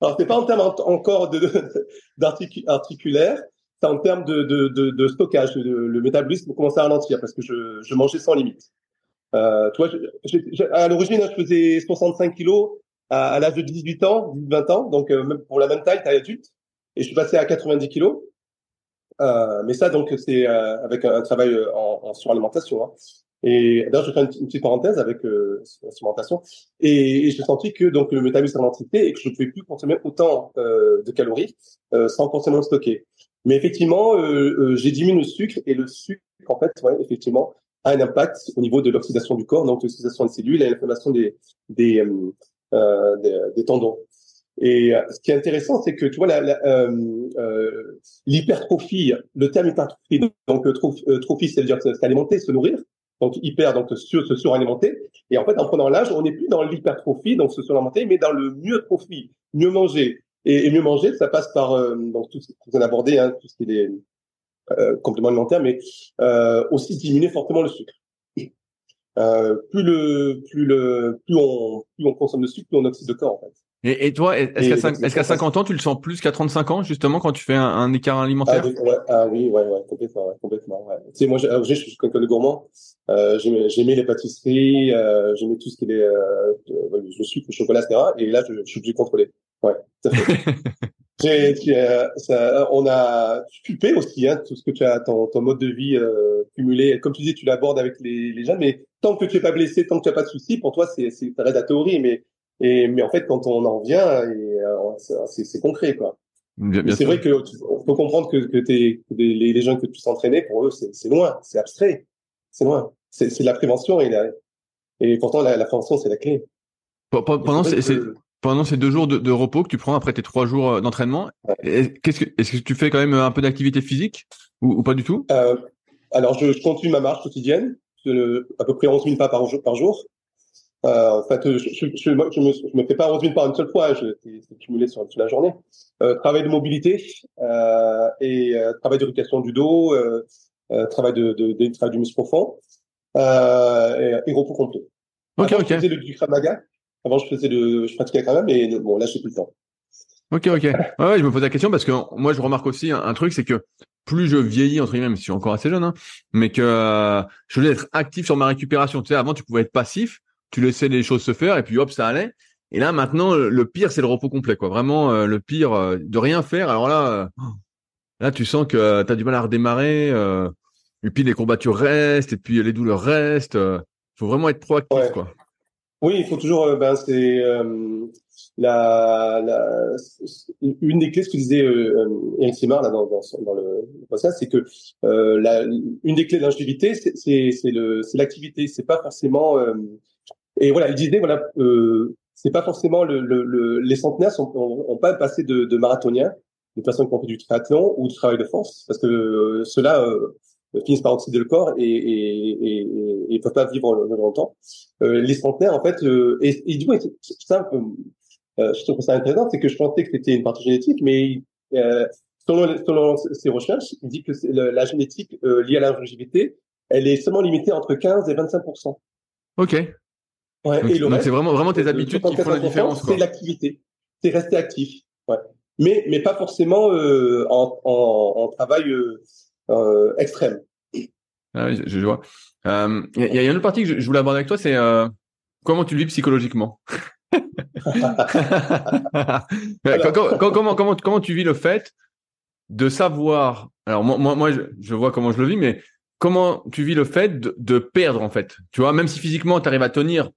alors c'est pas en termes encore de, d'articulaire, c'est en termes de, de, de, de stockage. le métabolisme commençait à ralentir parce que je, je mangeais sans limite. Euh, toi, à l'origine, je faisais 65 kilos à, à l'âge de 18 ans, 20 ans, donc euh, même pour la même taille, taille adulte, et je suis passé à 90 kilos. Euh, mais ça, donc, c'est euh, avec un, travail euh, en, en suralimentation. Hein. Et d'ailleurs, je fais une, une, petite parenthèse avec euh, suralimentation. Et, et j'ai senti que donc le métabolisme ralentit et que je ne pouvais plus consommer autant euh, de calories euh, sans forcément le stocker. Mais effectivement, j'ai diminué le sucre et le sucre, en fait, ouais, effectivement, a un impact au niveau de l'oxydation du corps, donc l'oxydation des cellules et l'inflammation des, des, des, des tendons. Et euh, ce qui est intéressant, c'est que tu vois l'hypertrophie, la, euh, euh, le terme hypertrophie, donc trophie, c'est-à-dire s'alimenter, se nourrir, donc hyper, donc se, se suralimenter. Et en fait, en prenant l'âge, on n'est plus dans l'hypertrophie, donc se suralimenter, mais dans le mieux trophie, mieux manger. Et, mieux manger, ça passe par donc tout ce qu'on a abordé, hein, tout ce qui est euh, compléments alimentaires, mais euh, aussi diminuer fortement le sucre. Euh, plus le plus le plus on plus on consomme de sucre, plus on oxyde de corps en fait. Et, et toi, est-ce qu'à 50 ans, tu le sens plus qu'à 35 ans, justement, quand tu fais un, un écart alimentaire? ah, ouais, ah, oui, ouais, ouais, complètement, ouais, complètement. Ouais. Tu sais, moi, je suis quelqu'un de gourmand. Euh, j'aimais les pâtisseries, euh, j'aimais tout ce qui est euh, le sucre, le chocolat, etc. Et là, je, je suis obligé de contrôler. Ouais, tout à fait. euh, ça, on a tu paies aussi hein, tout ce que tu as ton, ton mode de vie euh, cumulé comme tu dis tu l'abordes avec les, les gens mais tant que tu es pas blessé tant que tu as pas de soucis pour toi c'est reste la théorie mais et mais en fait, quand on en vient, euh, c'est concret, quoi. C'est vrai que faut comprendre que, que t'es, les, les gens que tu t'entraînais, pour eux, c'est loin, c'est abstrait, c'est loin. C'est de la prévention et, la, et pourtant la, la prévention, c'est la clé. Pendant ces, que... pendant ces deux jours de, de, repos que tu prends après tes trois jours euh, d'entraînement, ouais. qu'est-ce que est-ce que tu fais quand même un peu d'activité physique ou, ou, pas du tout? Euh, Alors, je, je, continue ma marche quotidienne, à peu près 11 000 pas par jour. Par jour. Euh, en fait, je, je, je, me, je me fais pas revenir par une seule fois, je c'est cumulé sur toute la journée. Euh, travail de mobilité euh, et euh, travail d'éducation du dos, euh, euh, travail de, de, de, travail du muscle profond et, et repos complet. Ok, ok. Je faisais le, du Krav Maga. Avant, je faisais le, je pratiquais quand même, mais bon, là, j'ai plus le temps. Ok, ok. Ouais, je me pose la question parce que moi, je remarque aussi un, truc, c'est que plus je vieillis, entre guillemets, même si je suis encore assez jeune, hein, mais que euh, je voulais être actif sur ma récupération. Tu sais, avant, tu pouvais être passif, tu laissais les choses se faire et puis hop, ça allait. Et là, maintenant, le pire, c'est le repos complet, quoi. Vraiment, euh, le pire euh, de rien faire. Alors là, là, tu sens que tu as du mal à redémarrer. et puis les courbatures restent, et puis les douleurs restent. Il faut vraiment être proactif, quoi. Oui, il faut toujours. ben, c'est la, la, une des clés, ce que disait euh, Eric Simard là, dans, dans, le podcast, c'est que euh, la, une des clés de l'ingéniosité, c'est l'activité. C'est pas forcément. Euh, et voilà, il disait voilà, euh, c'est pas forcément le, le, les centenaires sont, ont, pas passé de, de marathoniens, de personnes qui ont fait du triathlon ou du travail de force, parce que euh, euh, finissent par oxyder le corps et, et, et, et, peuvent pas vivre longtemps. Euh, les centenaires, en fait, et, et du coup, c'est ça euh, je trouve ça intéressant, c'est que je pensais que c'était une partie génétique, mais euh, selon, selon ses recherches, il dit que la génétique euh, liée à la longévité, elle est seulement limitée entre 15 et 25 Ok. Ouais, donc, donc c'est vraiment vraiment tes habitudes qui font la différence. C'est l'activité, c'est rester actif. Ouais. Mais mais pas forcément euh, en, en, en, travail euh, euh, extrême. Ah oui, je, je vois. Il y, y, a une autre partie que je, je voulais aborder avec toi, c'est comment tu le vis psychologiquement? comment, comment, comment, tu vis le fait de savoir Alors moi, moi, je, vois comment je le vis, mais comment tu vis le fait de, perdre en fait? Tu vois, même si physiquement tu arrives à tenir,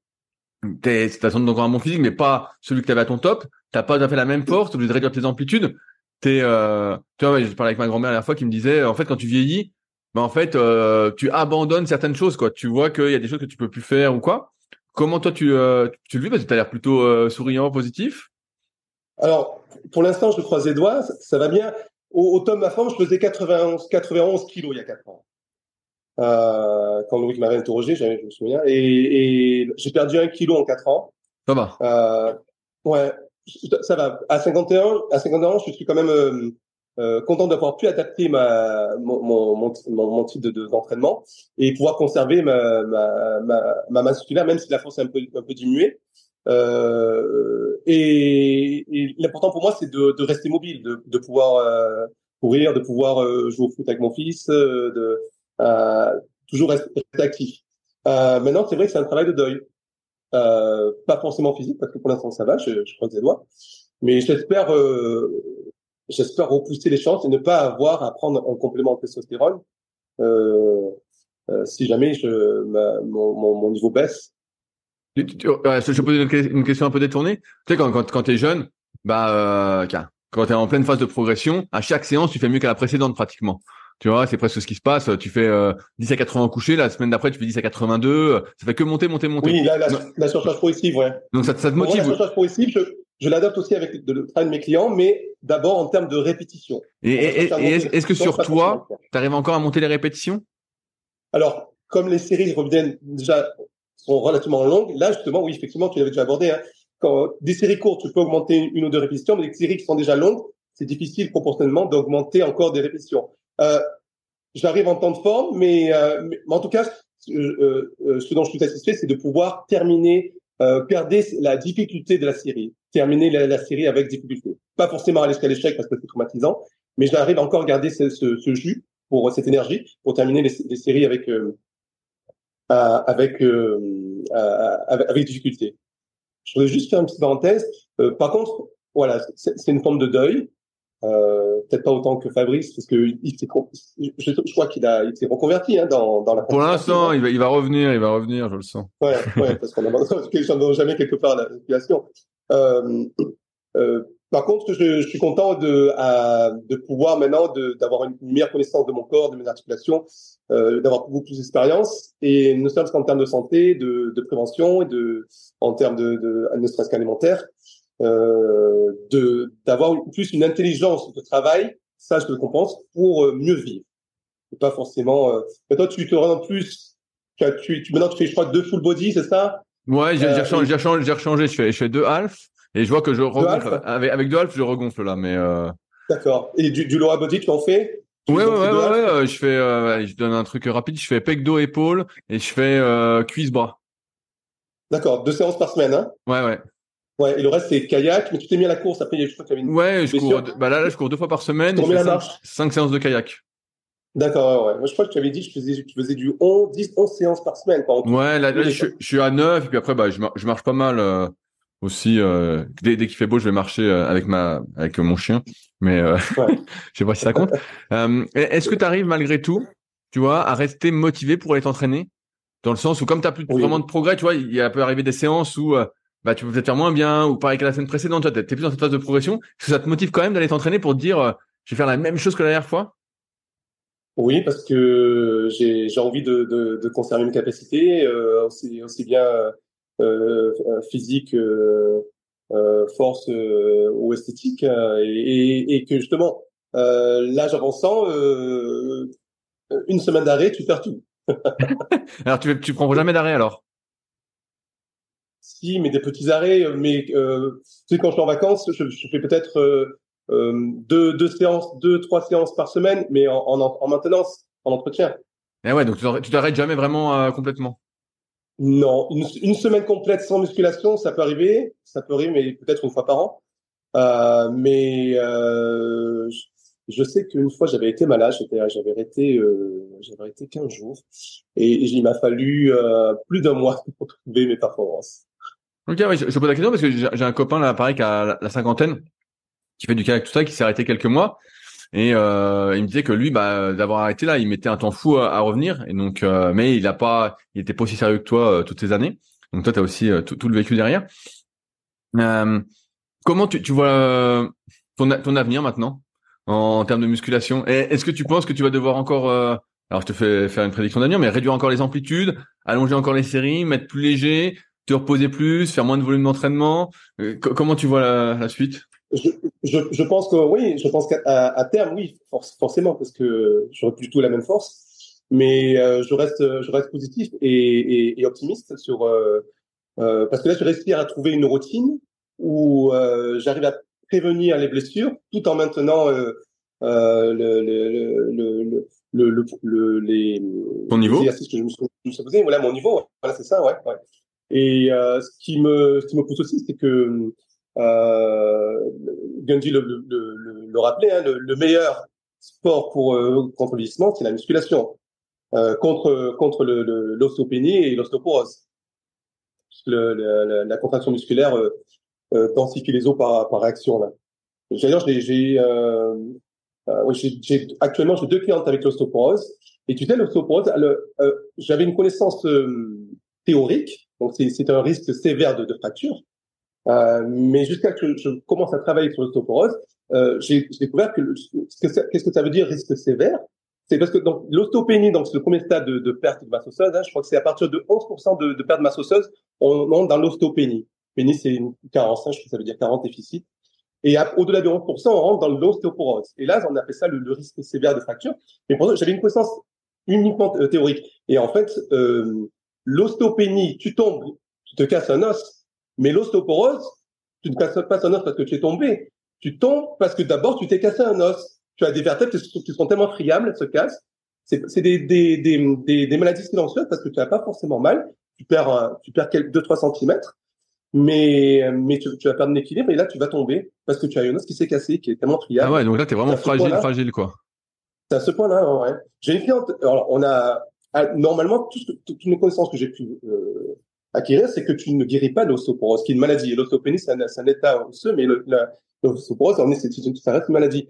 t'as encore un bon physique, mais pas celui que tu avais à ton top. T'as pas tout à fait la même force, tu de réduire tes amplitudes. T'es, euh, tu vois, je parlais avec ma grand-mère la dernière fois qui me disait, en fait, quand tu vieillis, ben en fait, euh, tu abandonnes certaines choses, quoi. Tu vois qu'il y a des choses que tu peux plus faire ou quoi. Comment toi tu, euh, tu le vis? Parce que tu as l'air plutôt euh, souriant, positif. Alors, pour l'instant, je croise les doigts, ça, va bien. Au, au tome ma forme, je faisais 91, 91 kilos il y a 4 ans. Euh, quand Louis m'avait interrogé, je me souviens. Et, et j'ai perdu un kilo en 4 ans. Ça va. Euh, ouais, ça va. À 51, à 51 ans, je suis quand même euh, euh, content d'avoir pu adapter ma, mon, mon, mon, type d'entraînement de, et pouvoir conserver ma, ma, ma, ma, masse musculaire, même si la force est un peu, un peu diminuée. Euh, et, et l'important pour moi, c'est de, de, rester mobile, de, de pouvoir euh, courir, de pouvoir euh, jouer au foot avec mon fils, euh, de toujours rester, actif. maintenant, c'est vrai que c'est un travail de deuil. Pas forcément physique, parce que pour l'instant, ça va, je, je croise les doigts. Mais j'espère j'espère repousser les chances et ne pas avoir à prendre un complément de testostérone euh, euh, si jamais je, ma, mon, mon, niveau baisse. je peux poser une, question un peu détournée? Tu sais, quand, quand, quand tu es jeune, bah, euh, quand tu es en pleine phase de progression, à chaque séance, tu fais mieux qu'à la précédente pratiquement. Tu vois, c'est presque ce qui se passe. Tu fais euh, 10 à 80 couchés, la semaine d'après, tu fais 10 à 82. Ça fait que monter, monter, monter. Oui, la, la, la surcharge progressive, ouais. Donc ça, ça te motive. Moi, la surcharge progressive, je, je l'adapte aussi avec le travail de mes clients, mais d'abord en termes de répétition. Et, est-ce que sur toi, tu arrives encore à monter les répétitions? Alors, comme les séries reviennent déjà sont relativement longues, là justement, oui, effectivement, tu l'avais déjà abordé. Hein, quand des séries courtes, tu peux augmenter une, ou deux répétitions, mais des séries qui sont déjà longues, c'est difficile proportionnellement d'augmenter encore des répétitions. Euh, J'arrive en temps de forme, mais, euh, mais en tout cas, euh, ce dont je suis satisfait, c'est de pouvoir terminer perdez la difficulté de la série, terminer la, série avec difficulté. Pas forcément aller jusqu'à l'échec parce que c'est traumatisant, mais j'arrive encore à garder ce, ce, jus pour cette énergie pour terminer les, les séries avec euh, avec, euh, avec, avec difficulté. Je voudrais juste faire une petite parenthèse. Euh, par contre, voilà, c'est une forme de deuil. Euh, peut-être pas autant que Fabrice parce que il s'est, je, je, crois qu'il a, il s'est reconverti hein, dans, dans la. Pour l'instant, il va, il va revenir, il va revenir, je le sens. Ouais, ouais, parce qu'on n'abandonne jamais quelque part la situation. Euh, euh, par contre, je, je, suis content de, à, de pouvoir maintenant d'avoir une meilleure connaissance de mon corps, de mes articulations, d'avoir beaucoup plus d'expérience et ne serait-ce qu'en termes de santé, de, de prévention et de en termes de, de ne serait-ce qu'alimentaire euh, de d'avoir plus une intelligence de travail, ça je le compense, pour euh, mieux vivre. Et pas forcément. Euh... toi, tu te rends plus. Tu, as, tu, tu, maintenant, tu fais, je crois, deux full body, c'est ça? Ouais, j'ai euh, rechangé, j'ai rechangé. Je fais, je fais deux half et je vois que je regonfle. Avec, avec deux half, je regonfle là, mais. Euh... D'accord. Et du, du lower body, tu en fais? Ouais, ouais, ouais, ouais, je fais, euh, je donne un truc rapide, je fais pec dos épaule et je fais euh, cuisse bras. D'accord, deux séances par semaine, hein? Ouais, ouais. Ouais, et le reste, c'est kayak, mais tu t'es mis à la course. Après, je crois que tu avais une. Ouais, je cours, bah là, là, je cours deux fois par semaine. La marche Cinq séances de kayak. D'accord, ouais, ouais. Moi, je crois que tu avais dit que tu faisais, tu faisais du 11, 10, 11 séances par semaine. ouais, là, là je, je, suis à 9, et puis après, bah, je, je marche pas mal euh, aussi. Euh, dès, dès qu'il fait beau, je vais marcher euh, avec ma, avec mon chien. Mais euh, ouais. je sais pas si ça compte. Est-ce que tu arrives malgré tout, tu vois, à rester motivé pour aller t'entraîner? Dans le sens où, comme tu plus oui. vraiment de progrès, tu vois, il y a peut arriver des séances où bah, tu peux peut-être faire moins bien, ou pareil que la semaine précédente, tu es plus dans cette phase de progression. Est-ce que ça te motive quand même d'aller t'entraîner pour te dire, je vais faire la même chose que la dernière fois? Oui, parce que j'ai envie de, de, de, conserver mes capacités, euh, aussi, aussi bien euh, physique, euh, force ou esthétique, et, et, que justement, l'âge avançant, une semaine d'arrêt, tu perds tout. alors, tu, tu prends jamais d'arrêt alors? Si, mais des petits arrêts. Mais tu sais, quand je suis en vacances, je, je fais peut-être euh, deux, deux séances, deux, trois séances par semaine, mais en, en, en maintenance, en entretien. Et eh ouais, donc tu t'arrêtes jamais vraiment euh, complètement? Non, une, une, semaine complète sans musculation, ça peut arriver, ça peut arriver, mais peut-être une fois par an. Euh, mais euh, je, sais qu'une fois j'avais été malade, j'avais arrêté, euh, j'avais arrêté 15 jours, et, il m'a fallu euh, plus d'un mois pour trouver mes performances. Ok, oui, je, je pose la question parce que j'ai un copain là, pareil, qui a la, cinquantaine, qui fait du kayak tout ça, qui s'est arrêté quelques mois. Et euh, il me disait que lui, bah, d'avoir arrêté là, il mettait un temps fou à, revenir. Et donc, euh, mais il a pas, il était pas aussi sérieux que toi euh, toutes ces années. Donc toi, tu as aussi euh, tout, le vécu derrière. comment tu, tu vois ton, ton avenir maintenant en, en termes de musculation? Est-ce que tu penses que tu vas devoir encore, alors je te fais faire une prédiction d'avenir, mais réduire encore les amplitudes, allonger encore les séries, mettre plus léger, te reposer plus, faire moins de volume d'entraînement. Comment tu vois la, la suite? Je, je, je, pense que oui, je pense qu'à terme, oui, forcément, parce que j'aurai plus du tout la même force, mais euh, je reste, je reste positif et, et, et optimiste sur euh, euh, parce que là, je respire à trouver une routine où euh, j'arrive à prévenir les blessures tout en maintenant euh, euh, le, le, le, le, le, les ton niveau? exercices que je me suis, posé, voilà mon niveau, voilà c'est ça, ouais. ouais. Et ce qui me, ce qui me pousse aussi, c'est que euh, Gundy le, le, le, le rappelait, hein, le, meilleur sport pour euh, contre le vieillissement, c'est la musculation euh, contre contre l'ostéopénie et l'ostéoporose. la contraction musculaire euh, euh, densifie les os par, par réaction. D'ailleurs, j'ai euh, euh, oui, actuellement j'ai deux clientes avec l'ostéoporose. Et tu sais, l'ostéoporose, j'avais une connaissance théorique, donc c'est un risque sévère de, de fracture. Euh, mais jusqu'à que je commence à travailler sur l'ostéoporose, euh, j'ai découvert que qu'est-ce que ça veut dire risque sévère? C'est parce que donc l'ostéopénie, donc c'est le premier stade de, de perte de masse osseuse. Hein, je crois que c'est à partir de 11% de, de perte de masse osseuse, on entre dans l'ostéopénie. Pénie, c'est une carence, hein, je crois que ça veut dire 40 déficits. Et au-delà de 11%, on rentre dans l'ostéoporose. Et là, on appelle ça le, risque sévère de fracture. Mais pour j'avais une connaissance uniquement euh, théorique. Et en fait, euh, l'ostéopénie, tu tombes, tu te casses un os, mais l'ostéoporose, tu ne casses pas un os parce que tu es tombé. Tu tombes parce que d'abord, tu t'es cassé un os. Tu as des vertèbres qui sont tellement friables, elles se cassent. C'est des, des, des, des, maladies silencieuses parce que tu n'as pas forcément mal. Tu perds, tu perds 2-3 centimètres. Mais, mais tu, tu vas perdre l'équilibre et là, tu vas tomber parce que tu as un os qui s'est cassé, qui est tellement friable. Ah ouais, donc là, tu es vraiment fragile, fragile, quoi. C'est à ce point-là, ouais. J'ai une cliente, alors on a, ah, normalement, toutes les connaissances que j'ai pu euh, acquérir, c'est que tu ne guéris pas l'ostéoporose, qui est une maladie. L'ostéopénie, c'est un, un, état osseux, mais l'ostéoporose, ça reste une maladie.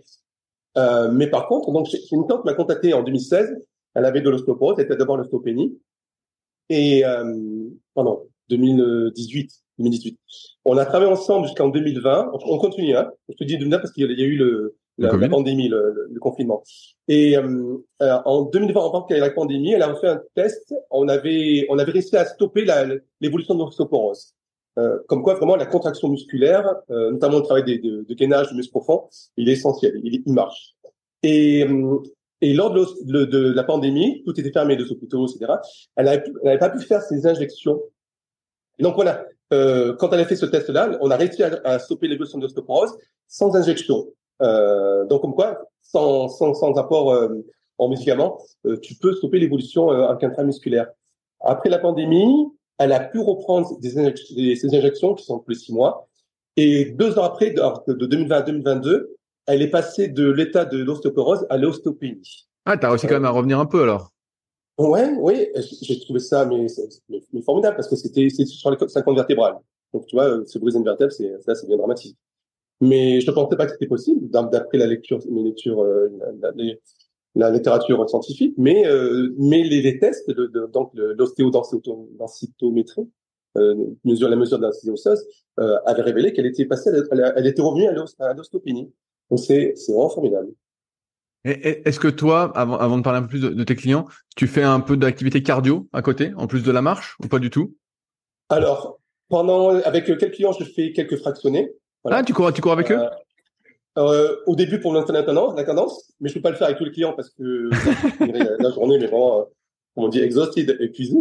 Euh, mais par contre, donc, une tante m'a contacté en 2016. Elle avait de l'ostéoporose, elle était d'abord l'ostéopénie. Et euh, pendant 2018, 2018, on a travaillé ensemble jusqu'en 2020. On, continue, hein. Je te dis 2020 parce qu'il y a eu le, la, la, pandémie, le, le, confinement. Et euh, euh en 2020, en tant qu'il y la pandémie, elle a fait un test. On avait, on avait réussi à stopper l'évolution de l'ostéoporose. Euh, comme quoi, vraiment, la contraction musculaire, euh, notamment le travail de, de, de gainage du muscle profond, il est essentiel. Il, il marche. Et, euh, et lors de, la pandémie, tout était fermé, les hôpitaux, etc. Elle n'avait pas pu faire ses injections. Et donc voilà, euh, quand elle a fait ce test-là, on a réussi à, à stopper l'évolution de l'ostéoporose sans injection. Euh, donc comme quoi, sans, sans, sans apport euh, en médicaments, euh, tu peux stopper l'évolution euh, intramusculaire. Après la pandémie, elle a pu reprendre des, des, injections qui sont plus de six mois. Et deux ans après, de, de 2020 à 2022, elle est passée de l'état de l'ostéoporose à l'ostéopénie. Ah, t'as réussi quand même à revenir un peu alors. Ouais, oui, j'ai trouvé ça mais, mais, formidable parce que c'était sur les 50 vertébrales. Donc tu vois, se briser une vertèbre, c'est ça, c'est bien dramatique. Mais je ne pensais pas que c'était possible d'après la lecture, mes lectures, euh, la, la, littérature scientifique. Mais euh, mais les, les tests, de, de, donc l'ostéodensitométrie, euh, mesure la mesure de la densité osseuse, euh, avait révélé qu'elle était passée, elle, elle, était revenue à l'ostéopénie. Donc c'est c'est vraiment formidable. Est-ce que toi, avant, avant de parler un peu plus de, tes clients, tu fais un peu d'activité cardio à côté, en plus de la marche, ou pas du tout? Alors, pendant, avec quel client je fais quelques fractionnés. Ah, tu cours, tu cours avec eux euh, euh, Au début pour cadence, mais je peux pas le faire avec tous les clients parce que la journée, mais vraiment, euh, on dit, exhausted, épuisé.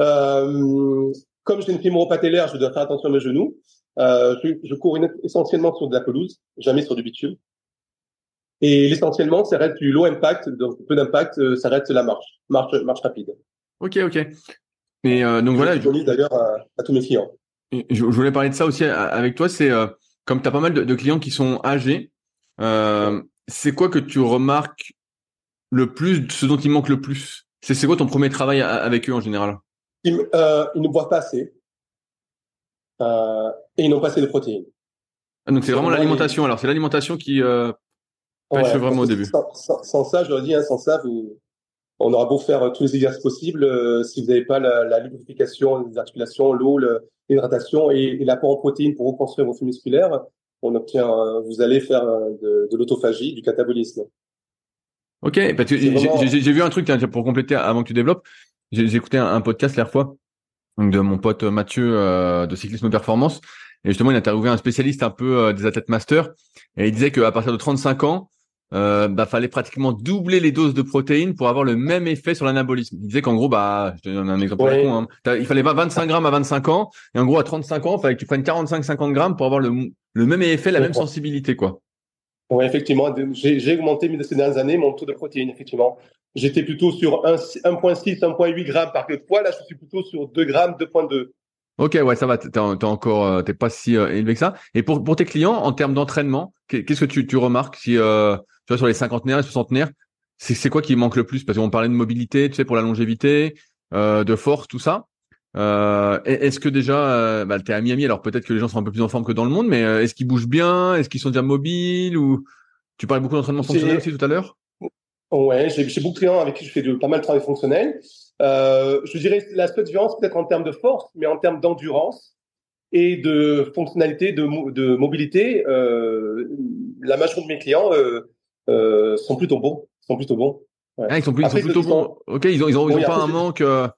Euh, comme j'ai une fémoropatellaire, je dois faire attention à mes genoux. Euh, je, je, cours essentiellement sur de la pelouse, jamais sur du bitume. Et essentiellement, ça reste du low impact, donc peu d'impact, ça reste la marche, marche, marche rapide. Ok, ok. Et euh, donc voilà. Je d'ailleurs à, tous mes clients. Je, voulais parler de ça aussi avec toi. C'est euh, comme tu as pas mal de, clients qui sont âgés. Euh, c'est quoi que tu remarques le plus, ce dont il manque le plus? C'est quoi ton premier travail avec eux en général? Ils, ils, ne boivent pas assez et ils n'ont pas assez de protéines. Ah, donc c'est vraiment l'alimentation. Alors c'est l'alimentation qui vraiment au début. Sans, ça, je leur dis, hein, sans ça, vous, on aura beau faire tous les exercices possibles, euh, si vous n'avez pas la, la, lubrification des articulations, l'eau, l'hydratation et, et l'apport en protéines pour reconstruire vos flux musculaires, on obtient, euh, vous allez faire euh, de, de l'autophagie, du catabolisme. Ok, parce que j'ai vu un truc pour compléter avant que tu développes. J'ai écouté un, podcast la fois donc de mon pote Mathieu de cyclisme performance et justement il a interviewé un spécialiste un peu des athlètes master et il disait qu'à partir de 35 ans euh, bah fallait pratiquement doubler les doses de protéines pour avoir le même effet sur l'anabolisme. Il disait qu'en gros, bah, je te donne un exemple con, hein. il fallait pas 25 grammes à 25 ans, et en gros à 35 ans, il fallait que tu prennes 45-50 grammes pour avoir le, le même effet, la même sensibilité, quoi. Oui, effectivement, j'ai augmenté ces dernières années mon taux de protéines, effectivement. J'étais plutôt sur 1,6, 1,8 grammes par kilo de poids, là je suis plutôt sur 2 grammes, 2,2. Ok, ouais, ça va. T'es encore, euh, t'es pas si euh, élevé que ça. Et pour pour tes clients, en termes d'entraînement, qu'est-ce que tu, tu remarques si euh, tu vois sur les cinquantenaires, les soixantenaires, c'est c'est quoi qui manque le plus? Parce qu'on parlait de mobilité, tu sais, pour la longévité, euh, de force, tout ça. Euh, est-ce que déjà, bah, t'es à Miami, alors peut-être que les gens sont un peu plus en forme que dans le monde, mais est-ce qu'ils bougent bien? Est-ce qu'ils sont déjà mobiles? Ou tu parlais beaucoup d'entraînement fonctionnel aussi tout à l'heure Ouais, j'ai beaucoup de clients avec qui je fais de, pas mal de travail fonctionnel. Euh, je dirais la seule différence peut-être en termes de force, mais en termes d'endurance et de fonctionnalité, de, de mobilité, euh, la majorité de mes clients euh, sont plutôt bons. Sont plutôt bons. Ouais. Ah, ils sont, plus, ils sont plutôt bons. Ok, ils ont, ils ont, ils ont pas un manque. Euh,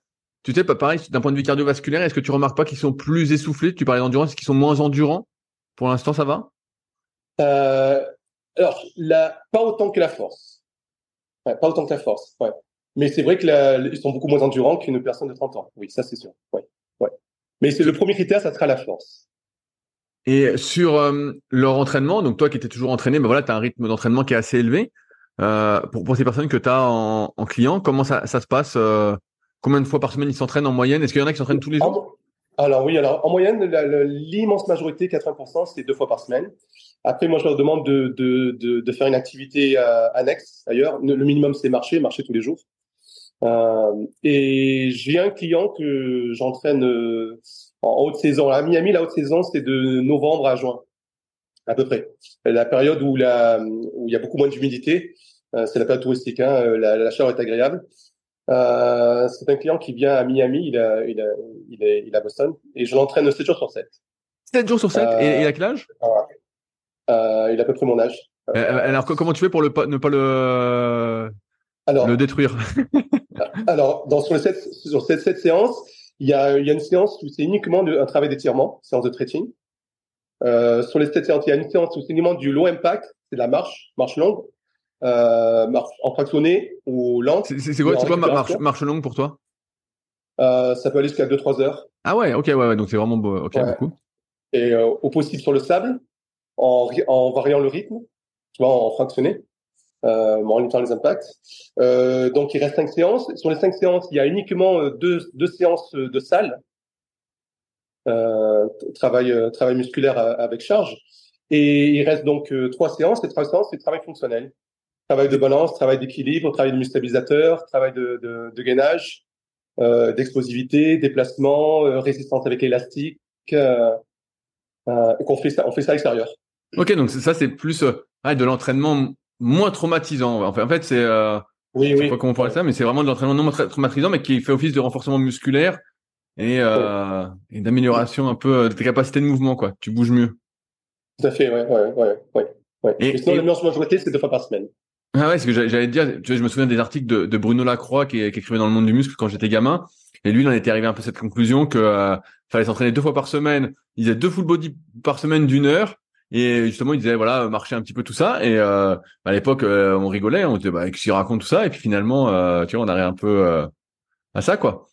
tu sais, pas pareil, d'un point de vue cardiovasculaire, est-ce que tu remarques pas qu'ils sont plus essoufflés? Tu parlais d'endurance, est-ce qu'ils sont moins endurants? Pour l'instant, ça va? Euh, Alors, la, pas autant que la force. Ouais, pas autant que la force. Ouais. Mais c'est vrai qu'ils sont beaucoup moins endurants qu'une personne de 30 ans. Oui, ça c'est sûr. Ouais, ouais. Mais c'est le premier critère, ça sera la force. Et sur euh, leur entraînement, donc toi qui étais toujours entraîné, ben voilà, tu as un rythme d'entraînement qui est assez élevé. Euh, pour, pour, ces personnes que tu as en, en, client, comment ça, ça se passe euh, Combien de fois par semaine ils s'entraînent en moyenne? Est-ce qu'il y en a qui s'entraînent tous les jours? Alors oui, alors en moyenne, l'immense majorité, 80%, c'est deux fois par semaine. Après, moi, je leur demande de, de, de, de faire une activité annexe ailleurs. Le minimum, c'est marcher, marcher tous les jours. Euh, et j'ai un client que j'entraîne euh, en haute saison. À Miami, la haute saison, c'est de novembre à juin, à peu près. La période où, la, où il y a beaucoup moins d'humidité, euh, c'est la période touristique. Hein, la, la chaleur est agréable. Euh, c'est un client qui vient à Miami, il, a, il, a, il, est, il est à Boston, et je l'entraîne 7 jours sur 7. 7 jours sur 7 Et, et à quel âge? Euh, Il a à peu près mon âge. alors, comment tu fais pour le, ne pas le, alors, le détruire? Alors, dans, sur, les sept, sur cette, cette séance, il y a, il y a une séance où c'est uniquement de, un travail d'étirement, séance de stretching. Euh, sur les sept séances, il y a une séance où c'est uniquement du low impact, c'est de la marche, marche longue, euh, marche en fractionné ou lente. C'est quoi, quoi marche, marche longue pour toi? Euh, Ça peut aller jusqu'à 2-3 heures. Ah ouais, ok, ouais, ouais donc c'est vraiment beau, ok, beaucoup. Et euh, au possible sur le sable, en, en variant le rythme, tu vois, en fractionné euh, en limitant les impacts. Euh, donc il reste cinq séances. Sur les cinq séances, il y a uniquement euh, deux, deux séances de salle travail, travail musculaire avec charge. Et il reste donc trois séances. Les trois séances, c'est travail fonctionnel. Travail de balance, travail d'équilibre, travail de stabilisateur, travail de, gainage, d'explosivité, déplacement, résistance avec ça, on fait ça à l'extérieur. Ok, donc ça c'est plus de l'entraînement moins traumatisant. En fait, en fait c'est oui, oui. pas comment on parle ça, mais c'est vraiment de l'entraînement non traumatisant, mais qui fait office de renforcement musculaire et, euh, et d'amélioration un peu de tes capacités de mouvement, quoi. Tu bouges mieux. Tout à fait, ouais, ouais, ouais, ouais. ouais. Et, sinon, et... le meilleur joueté, c'est deux fois par semaine. Ah ouais, ce que j'allais te dire. Tu vois, je me souviens des articles de, de Bruno Lacroix qui, qui, écrivait dans le monde du muscle quand j'étais gamin. Et lui, il en était arrivé un peu à cette conclusion que euh, fallait s'entraîner deux fois par semaine. Il faisait deux full body par semaine d'une heure et justement, il disait voilà, marcher un petit peu tout ça. Et euh, à l'époque, euh, on rigolait, on disait bah, qu'il raconte tout ça? Et puis finalement, euh, tu vois, on arrive un peu à ça, quoi.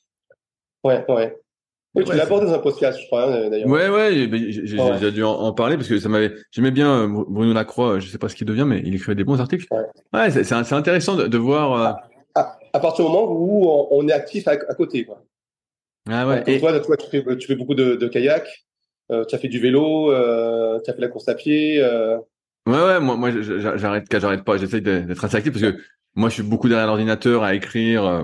Ouais, ouais. Oui, tu l'apportes dans un podcast, je crois, hein, d'ailleurs. Ouais, ouais, j'ai ouais. dû en, parler parce que ça m'avait. J'aimais bien Bruno Lacroix. Je sais pas ce qu'il devient, mais il écrivait des bons articles. Ouais, ouais c'est intéressant de, de voir. À, à, partir du moment où on, est actif à, côté, quoi. Ah ouais. et... toi, toi tu, fais, tu fais beaucoup de, de kayak. Euh, tu as fait du vélo, euh, tu as fait la course à pied. Euh... Ouais, ouais, moi, moi j'arrête, j'arrête pas. J'essaye d'être assez actif parce que moi, je suis beaucoup derrière l'ordinateur à écrire, euh,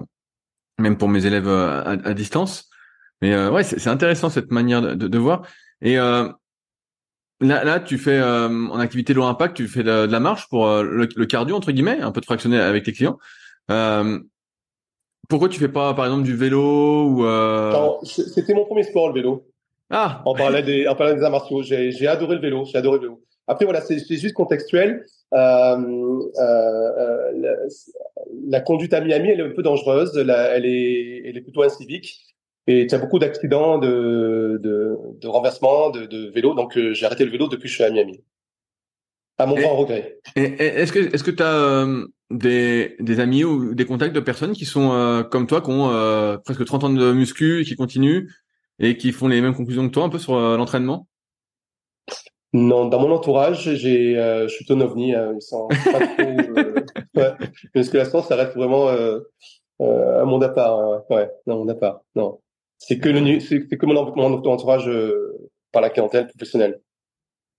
même pour mes élèves à, à distance. Mais ouais, c'est intéressant cette manière de, de, voir. Et là, là, tu fais en activité low impact, tu fais de, la marche pour le, le, cardio entre guillemets, un peu de fractionné avec tes clients. pourquoi tu fais pas, par exemple, du vélo ou C'était mon premier sport, le vélo. Ah. On parlait des, des arts martiaux. J'ai, adoré le vélo. J'ai adoré le vélo. Après voilà, c'est, juste contextuel. Euh, euh, euh, la, la, conduite à Miami, elle est un peu dangereuse. La, elle est, elle est plutôt incivique. Et tu as beaucoup d'accidents, de, de, de renversements, de, de vélo. Donc euh, j'ai arrêté le vélo depuis que je suis à Miami. À mon grand regret. Et, est-ce que, est-ce que tu as euh, des, des amis ou des contacts de personnes qui sont euh, comme toi, qui ont presque 30 ans de muscu, et qui continuent et qui font les mêmes conclusions que toi un peu sur euh, l'entraînement? Non, dans mon entourage, j'ai, euh, je suis ton ovni. Hein, ils sont pas trop. euh, ouais. Musculation, ça reste vraiment euh, euh, un monde à part. Hein. Ouais, non, un monde à part. Non, c'est que le, c'est, que mon, mon entourage par la clientèle professionnelle.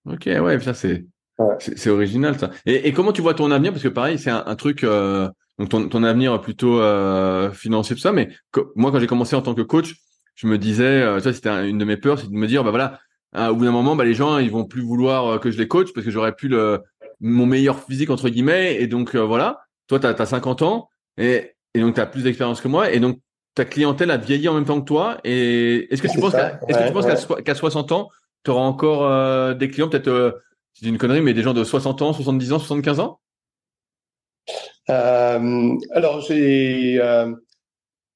Ok, ouais, ça c'est. Ouais. C'est original ça. Et, et, comment tu vois ton avenir? Parce que pareil, c'est un, un truc, euh, donc ton, ton avenir plutôt euh, financier tout ça. Mais moi, quand j'ai commencé en tant que coach, je me disais, euh, ça c'était une de mes peurs, c'est de me dire, bah voilà, hein, au bout d'un moment, bah les gens ils vont plus vouloir euh, que je les coach parce que j'aurais plus le mon meilleur physique entre guillemets et donc euh, voilà, toi tu as, 50 ans et, et donc tu as plus d'expérience que moi et donc ta clientèle a vieilli en même temps que toi et est-ce que, tu penses qu'à, est-ce que tu penses qu'à 60 ans, tu auras encore des clients peut-être c'est une connerie mais des gens de 60 ans, 70 ans, 75 ans? Alors j'ai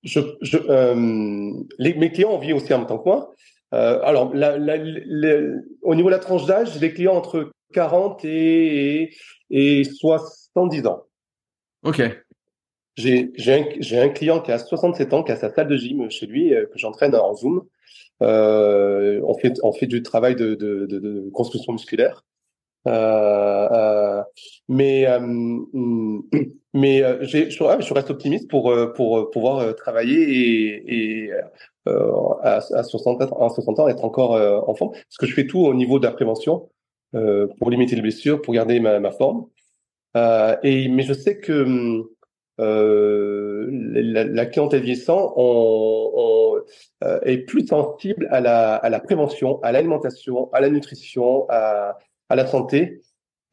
je, je, euh, les, mes clients vivent aussi en même temps que moi. Euh, alors, la, la, au niveau de la tranche d'âge, les clients entre 40 et, et 70 ans. Ok. J'ai un, un client qui a 67 ans, qui a sa salle de gym chez lui, euh, que j'entraîne en Zoom. Euh, on, fait, on fait du travail de, de, de, de construction musculaire. Euh, mais euh, mais j'ai, je, je, reste optimiste pour pour pouvoir travailler et, et à, à, 60 à 60 ans être encore en forme. Parce que je fais tout au niveau de la prévention pour limiter les blessures, pour garder ma, forme. et mais je sais que euh, la, clientèle vieillissant on, on euh, est plus sensible à la, à la prévention, à l'alimentation, à la nutrition, à la santé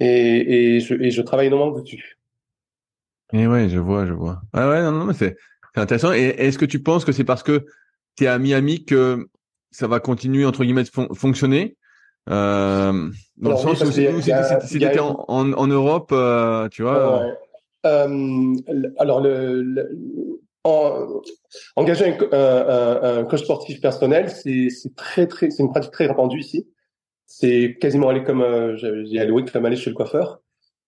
et, et, je, et je travaille énormément dessus. Et ouais, je vois, je vois. Ah ouais, non, non, mais c'est intéressant. Et est-ce que tu penses que c'est parce que tu es à Miami que ça va continuer entre guillemets de fonctionner? Euh, dans le sens où si, si, tu étais en, en, en, Europe, euh, tu vois. Ouais. Euh, alors, le, le en, engager un, un, un, coach sportif personnel, c'est très très, c'est une pratique très répandue ici c'est quasiment aller comme euh, j'ai alloué comme aller chez le coiffeur.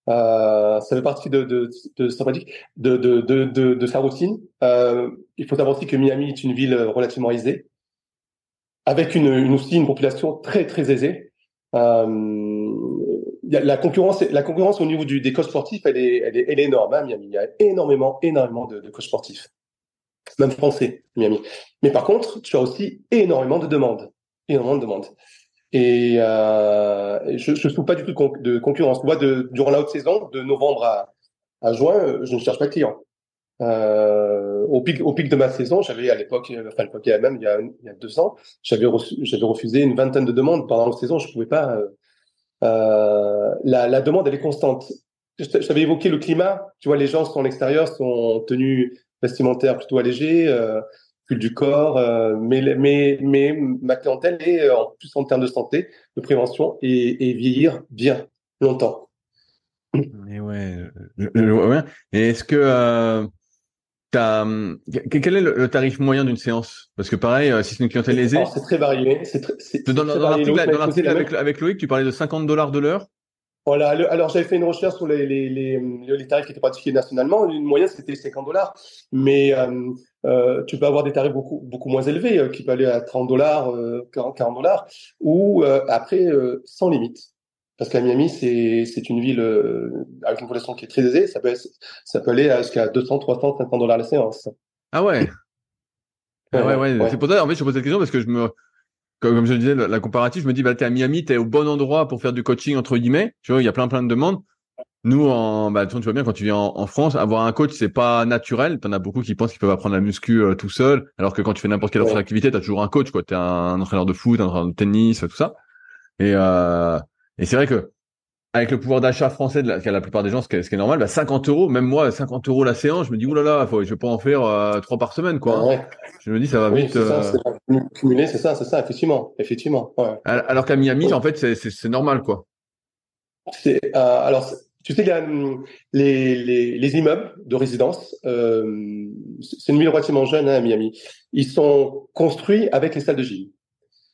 Euh, ça fait partie de, de, de, de, de, de, sa routine. Euh, il faut savoir aussi que Miami est une ville relativement aisée, avec une, aussi une population très très aisée. Euh, la concurrence, la concurrence au niveau des coachs sportifs, elle est, elle est, énorme. Hein, Miami, il y a énormément, énormément de, de coachs sportifs, même français, Miami. Mais par contre, tu as aussi énormément de demandes. énormément de demandes. Et euh, je ne trouve pas du tout de, concurrence. Moi, de, durant la haute saison, de novembre à, à juin, je ne cherche pas de clients. Euh, au pic, de ma saison, j'avais à l'époque, enfin l'époque même il y a, il y a deux ans, j'avais refusé une vingtaine de demandes pendant la saison. Je pouvais pas. Euh, euh, la, demande elle est constante. J'avais évoqué le climat. Tu vois, les gens sont en extérieur, sont tenus vestimentaires plutôt allégés, euh, du corps, euh, mais, mais, mais ma clientèle est en plus en termes de santé, de prévention et, et vieillir bien longtemps. Mais ouais, ouais. Et est-ce que Hum, quel est le, tarif moyen d'une séance? Parce que pareil, euh, si c'est une clientèle aisée, c'est très varié. C'est dans, l'article avec, avec, Loïc, tu parlais de 50 dollars de l'heure. Voilà. alors j'avais fait une recherche sur les, les, les, tarifs qui étaient pratiqués nationalement. Une moyenne c'était 50 dollars, mais euh, euh, tu peux avoir des tarifs beaucoup beaucoup moins élevés, qui peuvent aller à 30 dollars, 40 dollars, ou après sans limite. Parce qu'à Miami, c'est, c'est une ville euh, avec une population qui est très aisée. Ça peut, ça peut aller jusqu'à 200, 300, 500 dollars la séance. Ah ouais. Ah ouais, ouais, C'est pour ça, en fait, je pose cette question parce que je me, comme je disais, la, comparative, je me dis, bah, t'es à Miami, t'es au bon endroit pour faire du coaching, entre guillemets. Tu vois, il y a plein, plein de demandes. Nous, en, bah, tu vois bien, quand tu viens en, France, avoir un coach, c'est pas naturel. T'en as beaucoup qui pensent qu'ils peuvent apprendre la muscu euh, tout seul. Alors que quand tu fais n'importe quelle autre activité, t'as toujours un coach, quoi. T'es un, un entraîneur de foot, un entraîneur de tennis, tout ça. Et, euh, et c'est vrai que avec le pouvoir d'achat français de la, la plupart des gens, ce qui est, ce qui est normal, bah 50 euros, même moi, 50 euros la séance, je me dis, oulala, faut, je vais pas en faire euh, trois par semaine, quoi. Ouais. Je me dis, ça va vite. C'est ça, euh... c'est ça, c'est ça, effectivement, effectivement. Ouais. Alors qu'à Miami, en fait, c'est normal, quoi. C'est, euh, alors, tu sais, il y a hum, les, les, les immeubles de résidence. Euh, c'est une ville relativement jeune, hein, à Miami. Ils sont construits avec les salles de gym.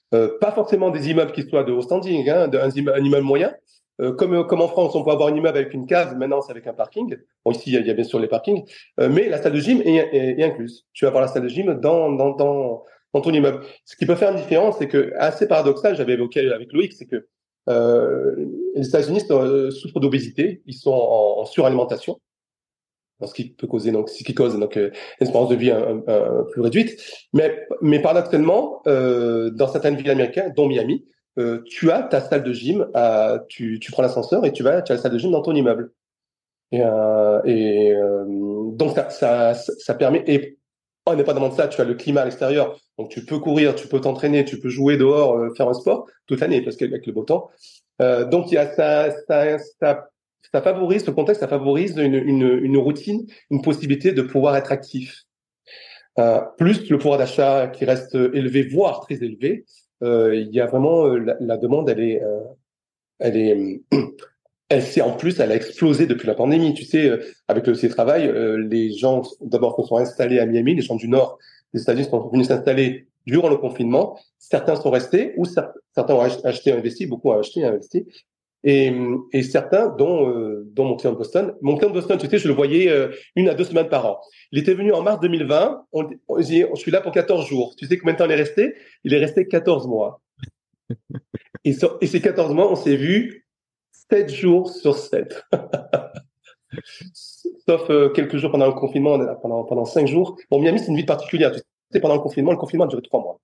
Pas forcément des immeubles qui soient de haut standing, hein, un, un, immeuble moyen. Euh, comme, comme en France, on peut avoir un immeuble avec une cave, maintenant c'est avec un parking. Bon, ici, il y, a, bien sûr les parkings, euh, mais la salle de gym est, incluse. Tu vas avoir la salle de gym dans, ton immeuble. Ce qui peut faire une différence, c'est que, assez paradoxal, j'avais évoqué avec Loïc, c'est que les États-Unis souffrent d'obésité, ils sont en, en suralimentation ce qui peut causer donc ce qui cause donc euh, une de vie plus réduite. Mais paradoxalement, euh, dans certaines villes américaines, dont Miami, euh, tu as ta salle de gym, tu prends l'ascenseur et tu vas tu as la salle de gym dans ton immeuble. Et, euh, euh, donc ça, ça permet et indépendamment de ça, tu as le climat à l'extérieur, donc tu peux courir, tu peux t'entraîner, tu peux jouer dehors, faire un sport toute l'année parce qu'avec le beau temps. donc ça, ça, ça favorise, ce contexte, ça favorise une, une, une routine, une possibilité de pouvoir être actif. Plus le pouvoir d'achat qui reste élevé, voire très élevé, il y a vraiment euh, la, demande, elle est, euh, elle est, elle s'est en plus, elle a explosé depuis la pandémie. Tu sais, euh, avec le télétravail, les gens d'abord se sont installés à Miami, les gens du Nord des États-Unis sont venus s'installer durant le confinement. Certains sont restés ou certains ont acheté, investi, beaucoup ont acheté, investi. Et, et certains, dont, euh, dont mon client de Boston. Mon client de Boston, tu sais, je le voyais euh, une à deux semaines par an. Il était venu en mars 2020. On, on, je suis là pour 14 jours. Tu sais combien de temps il est resté? Il est resté 14 mois. et, et ces 14 mois, on s'est vu 7 jours sur 7. Sauf euh, quelques jours pendant le confinement, pendant, pendant 5 jours. Bon, Miami, c'est une ville particulière. Tu sais, pendant le confinement, le confinement a duré 3 mois.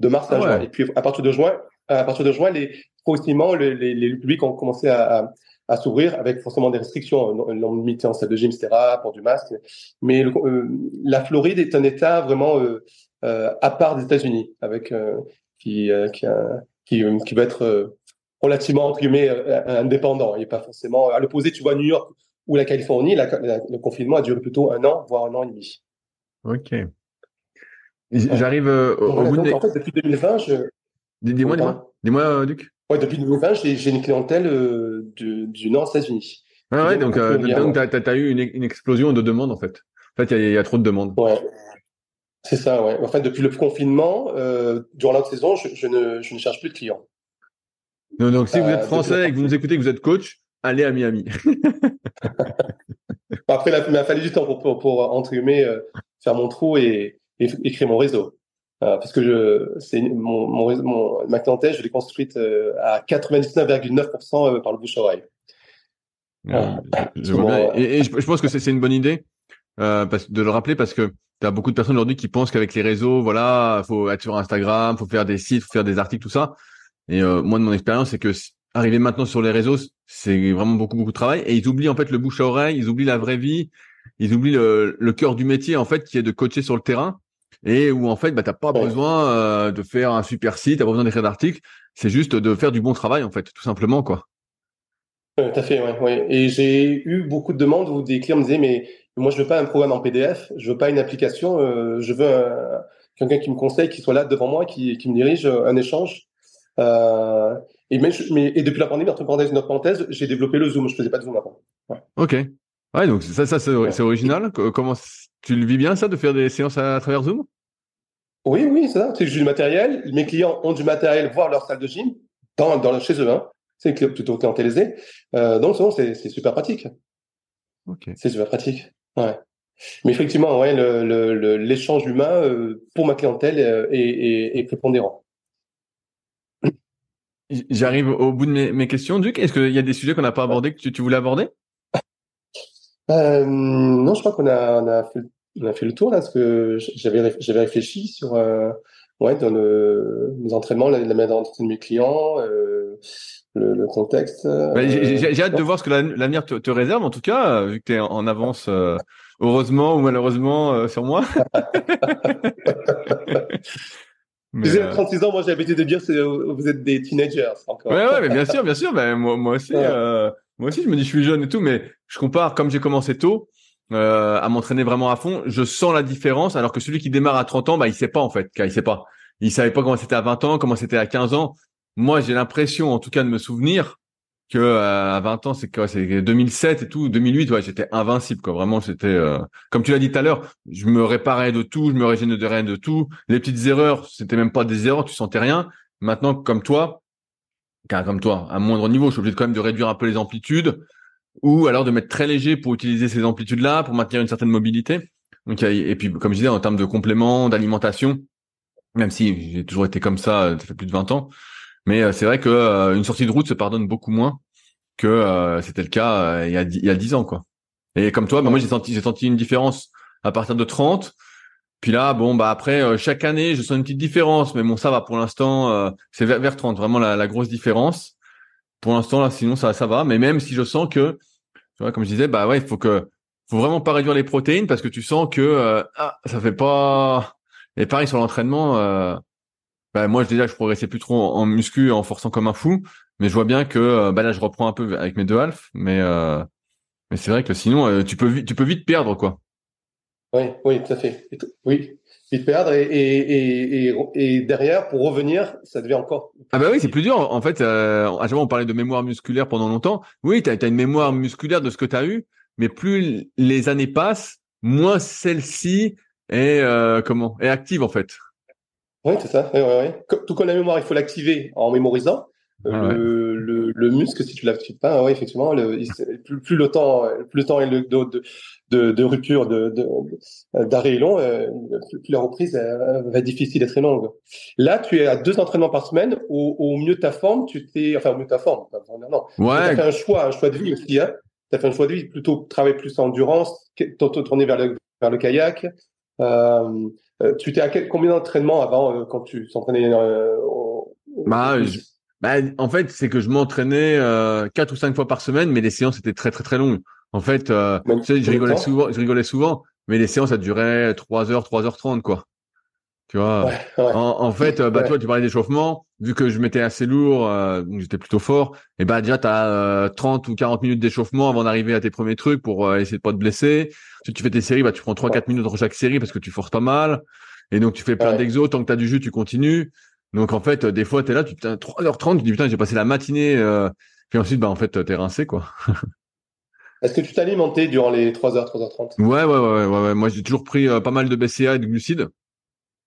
De mars à ah juin. Et puis, à partir de juin, à partir de juin, les, progressivement, les, les, les publics ont commencé à, à, s'ouvrir avec forcément des restrictions, nombre limité en salle de gym, etc., pour du masque. Mais euh, la Floride est un État vraiment euh, euh, à part des États-Unis, avec qui, qui, qui, qui, va être relativement entre guillemets indépendant. Il n'est pas forcément à l'opposé. Tu vois New York ou la Californie, la, le confinement a duré plutôt un an, voire un an et demi. Ok. J'arrive au, bout de... En fait, depuis 2020, je... Dis-moi, dis-moi, dis-moi, Duc. Ouais, depuis 2020, j'ai une clientèle euh, du, du nord des États-Unis. Ah ouais, donc, euh, donc tu as, eu une, une, explosion de demandes en fait. En fait, il y, y, a trop de demandes. Ouais. C'est ça, ouais. En fait, depuis le confinement, euh, durant la saison, je, je, ne, je ne cherche plus de clients. Non, donc, si vous êtes euh, français et que vous nous écoutez, que vous êtes coach, allez à Miami. Après, il m'a fallu du temps pour, pour, pour entre guillemets, euh, faire mon trou et, et, et créer mon réseau. Euh, parce que je, c'est mon, mon, mon, ma clientèle, je l'ai construite euh, à 99,9% euh, par le bouche oreille. je vois bien. Et, je, pense que c'est une bonne idée euh, de le rappeler parce que tu as beaucoup de personnes aujourd'hui qui pensent qu'avec les réseaux, voilà, faut être sur Instagram, faut faire des sites, faut faire des articles, tout ça. Et moi, de mon expérience, c'est que arriver maintenant sur les réseaux, c'est vraiment beaucoup beaucoup de travail. Et ils oublient en fait le bouche à oreille, ils oublient la vraie vie, ils oublient le, le cœur du métier en fait, qui est de coacher sur le terrain et où en fait, bah, t'as pas besoin euh, de faire un super site, t'as pas besoin d'écrire d'articles, c'est juste de faire du bon travail en fait, tout simplement quoi. tout à fait, ouais, ouais. Et j'ai eu beaucoup de demandes où des clients me disaient mais moi je veux pas un programme en PDF, je veux pas une application, euh, je veux quelqu'un qui me conseille, qui soit là devant moi, qui, qui me dirige un échange. Euh, et, mais, et depuis la pandémie, entre parenthèses, une autre parenthèse, j'ai développé le Zoom. Je faisais pas de Zoom avant. Ouais. Ok. Ouais, donc ça, ça c'est original. Comment tu le vis bien ça de faire des séances à, travers Zoom? Oui, oui, c'est ça. C'est que j'ai du matériel. Mes clients ont du matériel, voire leur salle de gym dans, dans chez eux. Hein. C'est plutôt clientélisé. Euh, donc c'est super pratique. C'est super pratique. Ouais. Mais effectivement, ouais, l'échange le, humain euh, pour ma clientèle euh, est, est, est prépondérant. J'arrive au bout de mes, mes questions, Duc. Est-ce qu'il y a des sujets qu'on n'a pas abordés que tu, voulais aborder? Euh, Non, je crois qu'on a, on a, fait, on a fait le tour là, parce que j'avais j'avais réfléchi sur euh, ouais, dans le, entraînements, la, la manière d'entraîner mes clients, euh, le, le, contexte. Bah, j'ai hâte de voir ce que l'avenir te, te, réserve, en tout cas, vu que tu es en avance, heureusement ou malheureusement, sur moi. J'ai 36 euh, ans, moi j'ai l'habitude de dire que vous êtes des teenagers encore. Ouais, ouais, mais bien sûr, bien sûr. Ben, moi, moi aussi, euh, moi aussi, je me dis je suis jeune et tout, mais je compare comme j'ai commencé tôt euh, à m'entraîner vraiment à fond. Je sens la différence, alors que celui qui démarre à 30 ans, bah il sait pas en fait, il sait pas. Il savait pas comment c'était à 20 ans, comment c'était à 15 ans. Moi, j'ai l'impression, en tout cas, de me souvenir que euh, à 20 ans, c'est quoi C'est 2007 et tout, 2008, ouais, j'étais invincible quoi. Vraiment, c'était euh, comme tu l'as dit tout à l'heure, je me réparais de tout, je me régénérais de tout. Les petites erreurs, c'était même pas des erreurs, tu sentais rien. Maintenant, comme toi, car comme toi, à moindre niveau, je suis obligé quand même de réduire un peu les amplitudes ou alors de mettre très léger pour utiliser ces amplitudes-là pour maintenir une certaine mobilité. Et puis, comme je disais, en termes de compléments, d'alimentation, même si j'ai toujours été comme ça, ça fait plus de 20 ans, mais euh, c'est vrai que euh, sortie de route se pardonne beaucoup moins que euh, c'était le cas il y a il y a 10 ans. Et comme toi, bah, moi j'ai senti j'ai senti une différence à partir de 30. Puis là, bon bah après chaque année, je sens une petite différence, mais bon ça va pour l'instant, c'est vers, vers 30 vraiment la, la grosse différence. Pour l'instant là, sinon ça ça va. Mais même si je sens que, tu vois, comme je disais, bah ouais, il faut que faut vraiment pas réduire les protéines parce que tu sens que ah ça fait pas. Et pareil sur l'entraînement, bah, moi déjà je progressais plus trop en, muscu en forçant comme un fou, mais je vois bien que euh, bah là je reprends un peu avec mes deux half, mais euh, mais c'est vrai que sinon euh, tu peux tu peux vite perdre quoi. Oui, oui, tout à fait. Oui, vite perdre et, et, et, et, derrière pour revenir, ça devient encore. Ah bah oui, c'est plus dur. En fait, à chaque fois on parlait de mémoire musculaire pendant longtemps. Oui, tu as, une mémoire musculaire de ce que tu as eu, mais plus les années passent, moins celle-ci est comment est active en fait. Oui, c'est ça. Tout comme la mémoire, il faut l'activer en mémorisant. Ah le, le, le, muscle, si tu l'actives pas, oui, effectivement, le, plus, plus, le temps, plus le temps est de, de, de, de rupture, de, d'arrêt est long, euh, plus, la reprise euh, va être difficile et très longue. Là, tu es à deux entraînements par semaine. Au, au mieux de ta forme, tu t'es, enfin, au mieux de ta forme, non. Ouais. Tu as fait un choix, un choix de vie aussi. Hein. Tu as fait un choix de vie, plutôt travailler plus en endurance, tourner vers le, vers le kayak. Euh, euh, tu t'es à quel, combien d'entraînements avant euh, quand tu t'entraînais euh, bah, bah, en fait, c'est que je m'entraînais quatre ou cinq fois par semaine, mais les séances étaient très très très longues. En fait, tu sais, je rigolais souvent, je rigolais souvent, mais les séances ça durait 3 heures, 3 heures 30 quoi. Tu vois? En, fait, bah toi tu parlais d'échauffement, vu que je m'étais assez lourd, donc j'étais plutôt fort. Et bah déjà tu as 30 ou 40 minutes d'échauffement avant d'arriver à tes premiers trucs pour essayer de pas te blesser. Si tu fais tes séries, bah tu prends 3 4 minutes entre chaque série parce que tu forces pas mal. Et donc tu fais plein d'exos, tant que tu as du jus, tu continues. Donc en fait, des fois tu es là, tu 3h30, tu dis putain, j'ai passé la matinée puis ensuite bah en fait tu es rincé quoi. Est-ce que tu t'es alimenté durant les 3h, 3h30 ouais, ouais, ouais, ouais, ouais. Moi, j'ai toujours pris pas mal de BCA et de glucides.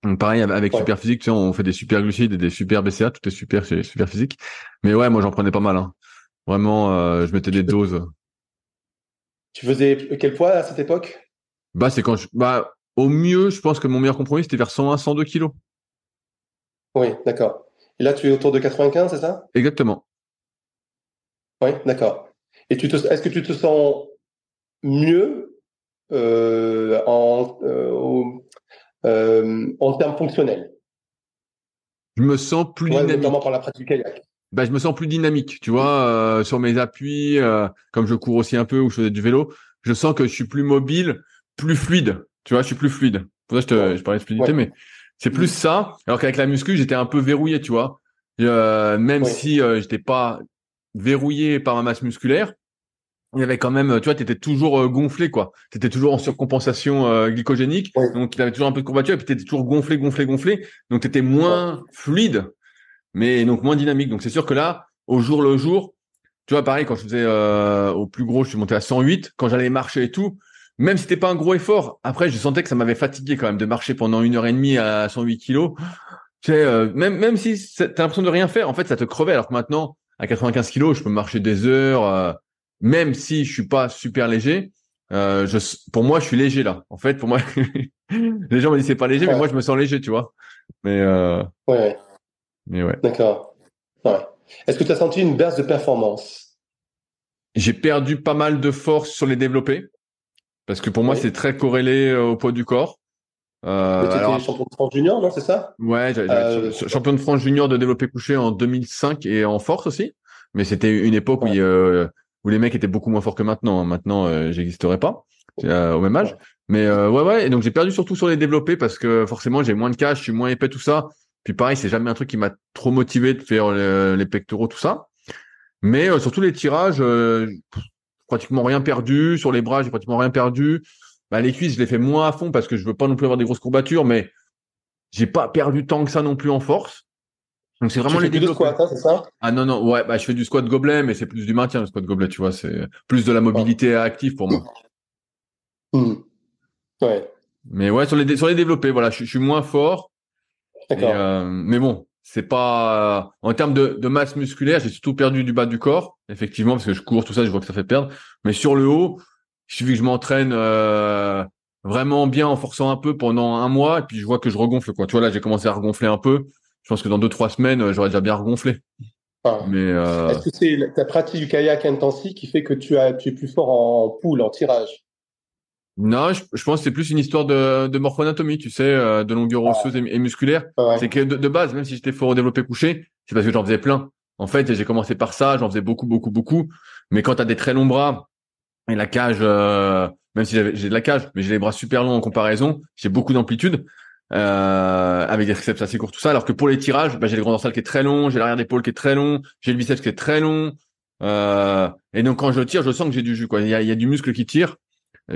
Donc, pareil avec Super Physique, tu sais, on fait des super glucides et des super BCA, tout est super chez Super Physique. Mais ouais, moi j'en prenais pas mal. Hein. Vraiment, euh, je mettais des doses. Tu faisais quel poids à cette époque? Bah c'est quand je, bah au mieux, je pense que mon meilleur compromis c'était vers 101, 102 kilos. Oui, d'accord. Et là, tu es autour de 95, c'est ça? Exactement. Oui, d'accord. Et tu te, est-ce que tu te sens mieux euh, en termes fonctionnels? Je me sens plus dynamique. Notamment par la pratique kayak. Bah, je me sens plus dynamique, tu vois, sur mes appuis, comme je cours aussi un peu ou je faisais du vélo, je sens que je suis plus mobile, plus fluide. Tu vois, je suis plus fluide. Pour ça, je, te, je parlais de fluidité, mais c'est plus mm. ça. Alors qu'avec la muscu, j'étais un peu verrouillé, tu vois. Euh, même si euh, j'étais pas verrouillé par ma masse musculaire, il y avait quand même, tu vois, t'étais toujours euh, gonflé, quoi. T'étais toujours en surcompensation euh, glycogénique, donc il avait toujours un peu de courbature, et puis t'étais toujours gonflé, gonflé, gonflé, donc t'étais moins fluide, mais donc moins dynamique. Donc c'est sûr que là, au jour le jour, tu vois, pareil, quand je faisais au plus gros, je suis monté à 108. Quand j'allais marcher et tout, même si c'était pas un gros effort, après, je sentais que ça m'avait fatigué quand même de marcher pendant une heure et demie à 108 kilos. Tu sais, euh, même même si t'as l'impression de rien faire, en fait, ça te crevait. Alors que maintenant, à 95 kilos, je peux marcher des heures, euh, même si je suis pas super léger. Euh, je, pour moi, je suis léger là. En fait, pour moi, les gens me disent c'est pas léger, mais moi, je me sens léger, tu vois. Mais euh... ouais. Mais ouais. D'accord. Ouais. Est-ce que tu as senti une baisse de performance? J'ai perdu pas mal de force sur les développés. Parce que pour moi, c'est très corrélé euh, au poids du corps. Euh, alors, champion de France junior, non, c'est ça? Ouais, euh, champion de France junior de développé couché en 2005 et en force aussi. Mais c'était une époque où, euh, où les mecs étaient beaucoup moins forts que maintenant. Hein. Maintenant, euh, j'existerais pas au même âge. Mais ouais, ouais. Et donc j'ai perdu surtout sur les développés parce que forcément j'ai moins de cash, je suis moins épais, tout ça. Puis pareil, c'est jamais un truc qui m'a trop motivé de faire les pectoraux, tout ça. Mais surtout les tirages, pratiquement rien perdu. Sur les bras, j'ai pratiquement rien perdu. Bah, les cuisses, je les fais moins à fond parce que je veux pas non plus avoir des grosses courbatures, mais j'ai pas perdu tant que ça non plus en force. Donc c'est vraiment tu les fais du squat, hein, c'est ça? Ah non non, ouais, bah je fais du squat gobelet, mais c'est plus du maintien le squat gobelet, tu vois, c'est plus de la mobilité active pour moi. Hmm. Ouais. Mais ouais, sur les sur les développés, voilà, je, suis moins fort. D'accord. Euh, mais bon, c'est pas en termes de, de masse musculaire, j'ai surtout perdu du bas du corps, effectivement, parce que je cours tout ça, je vois que ça fait perdre. Mais sur le haut, il suffit que je m'entraîne euh, vraiment bien en forçant un peu pendant un mois, et puis je vois que je regonfle quoi. Tu vois là, j'ai commencé à regonfler un peu. Je pense que dans deux trois semaines, j'aurais déjà bien regonflé. Ah. Mais euh... est-ce que c'est ta pratique du kayak intensive qui fait que tu as tu es plus fort en poule, en tirage? Non, je, pense que c'est plus une histoire de, de morphoanatomie, tu sais, euh, de longueur osseuse et, musculaire. C'est que de, base, même si j'étais fort au développé couché, c'est parce que j'en faisais plein. En fait, j'ai commencé par ça, j'en faisais beaucoup, beaucoup, beaucoup. Mais quand tu as des très longs bras et la cage, euh, même si j'ai de la cage, mais j'ai les bras super longs en comparaison, j'ai beaucoup d'amplitude. Euh, avec des triceps assez courts, tout ça. Alors que pour les tirages, bah, j'ai le grand dorsal qui est très long, j'ai l'arrière d'épaule qui est très long, j'ai le biceps qui est très long. et donc quand je tire, je sens que j'ai du jus. Quoi. Il y a, il y a du muscle qui tire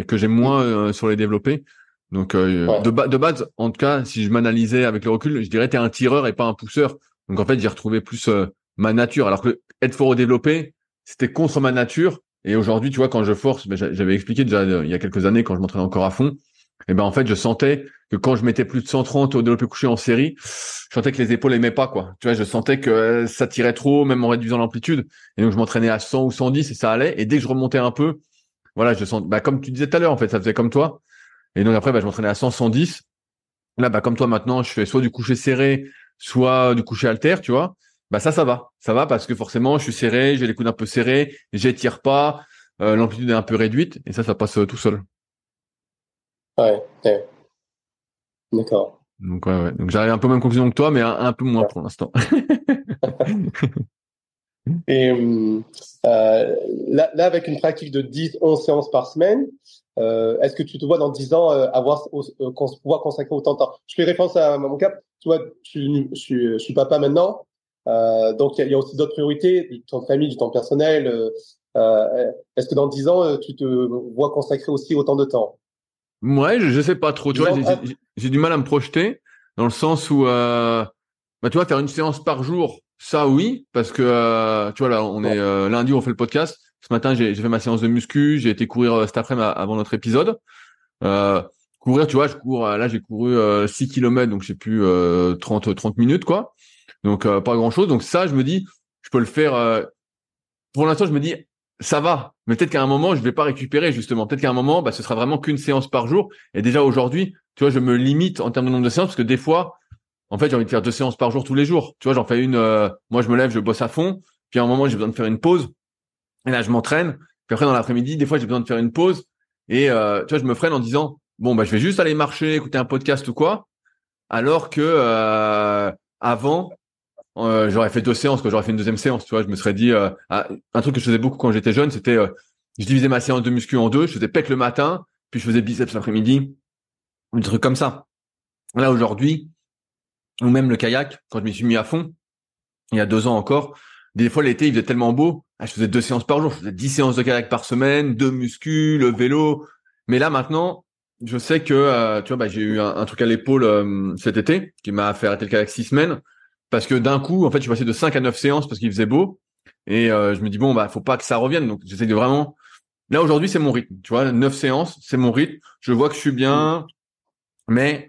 que j'aime moins euh, sur les développés. Donc euh, de, de, base, en tout cas, si je m'analysais avec le recul, je dirais t'es un tireur et pas un pousseur. Donc en fait, j'ai retrouvé plus euh, ma nature. Alors que être fort au développé, c'était contre ma nature. Et aujourd'hui, tu vois, quand je force, ben, j'avais expliqué déjà il y a quelques années quand je m'entraînais encore à fond, et ben en fait, je sentais que quand je mettais plus de 130 au développé couché en série, je sentais que les épaules aimaient pas quoi. Tu vois, je sentais que ça tirait trop, même en réduisant l'amplitude. Et donc je m'entraînais à 100 ou 110 et ça allait. Et dès que je remontais un peu, voilà, je sens, bah, comme tu disais tout à l'heure, en fait, ça faisait comme toi. Et donc après, bah, je m'entraînais à 100, 110. Là, bah, comme toi, maintenant, je fais soit du coucher serré, soit du coucher alter, tu vois. Bah, ça, ça va. Ça va parce que forcément, je suis serré, j'ai les coudes un peu serrés, j'étire pas, euh, l'amplitude est un peu réduite, et ça, ça passe euh, tout seul. Ouais, D'accord. Donc, ouais, ouais. Donc, j'arrive un peu même conclusion que toi, mais un, peu moins pour l'instant. Et euh, là, là, avec une pratique de 10, 11 séances par semaine, euh, est-ce que tu te vois dans 10 ans euh, avoir euh, pouvoir consacrer autant de temps? Je fais référence à mon cas. Tu vois, je suis, je suis, je suis papa maintenant, donc il y, y, a aussi d'autres priorités, du temps de famille, du temps personnel. est-ce que dans 10 ans, tu te vois consacrer aussi autant de temps? Ouais, je, je sais pas trop. Tu vois, j'ai du mal à me projeter dans le sens où, bah, tu vois, faire une séance par jour ça oui, parce que euh, tu vois là, on est euh, lundi, on fait le podcast. Ce matin, j'ai fait ma séance de muscu, j'ai été courir euh, cet après-midi avant notre épisode. courir, tu vois, je cours là, j'ai couru 6 km, donc j'ai plus 30 30 minutes quoi. Donc pas grand-chose. Donc ça, je me dis, je peux le faire. pour l'instant, je me dis, ça va. Mais peut-être qu'à un moment, je vais pas récupérer justement. Peut-être qu'à un moment, bah, ce sera vraiment qu'une séance par jour. Et déjà aujourd'hui, tu vois, je me limite en termes de nombre de séances parce que des fois, en fait, j'ai envie de faire deux séances par jour tous les jours. Tu vois, j'en fais une. Euh, moi, je me lève, je bosse à fond. Puis à un moment, j'ai besoin de faire une pause. Et là, je m'entraîne. Puis après, dans l'après-midi, des fois, j'ai besoin de faire une pause. Et euh, tu vois, je me freine en disant, bon bah je vais juste aller marcher, écouter un podcast ou quoi, alors que euh, avant euh, j'aurais fait deux séances, que j'aurais fait une deuxième séance, tu vois, je me serais dit ah, un truc que je faisais beaucoup quand j'étais jeune, c'était je divisais ma séance de muscu en deux, je faisais pec le matin, puis je faisais biceps l'après-midi, un truc comme ça. Là aujourd'hui, ou même le kayak, quand je m'y suis mis à fond, il y a deux ans encore, des fois l'été il faisait tellement beau, ah, je faisais deux séances par jour, je faisais dix séances de kayak par semaine, deux muscu, le vélo. Mais là maintenant, je sais que euh, tu vois, bah, j'ai eu un, truc à l'épaule euh, cet été qui m'a fait arrêter le kayak six semaines parce que d'un coup, en fait, je suis passé de cinq à neuf séances parce qu'il faisait beau et euh, je me dis bon bah faut pas que ça revienne donc j'essaie de vraiment Là aujourd'hui, c'est mon rythme. Tu vois, neuf séances, c'est mon rythme. Je vois que je suis bien, mais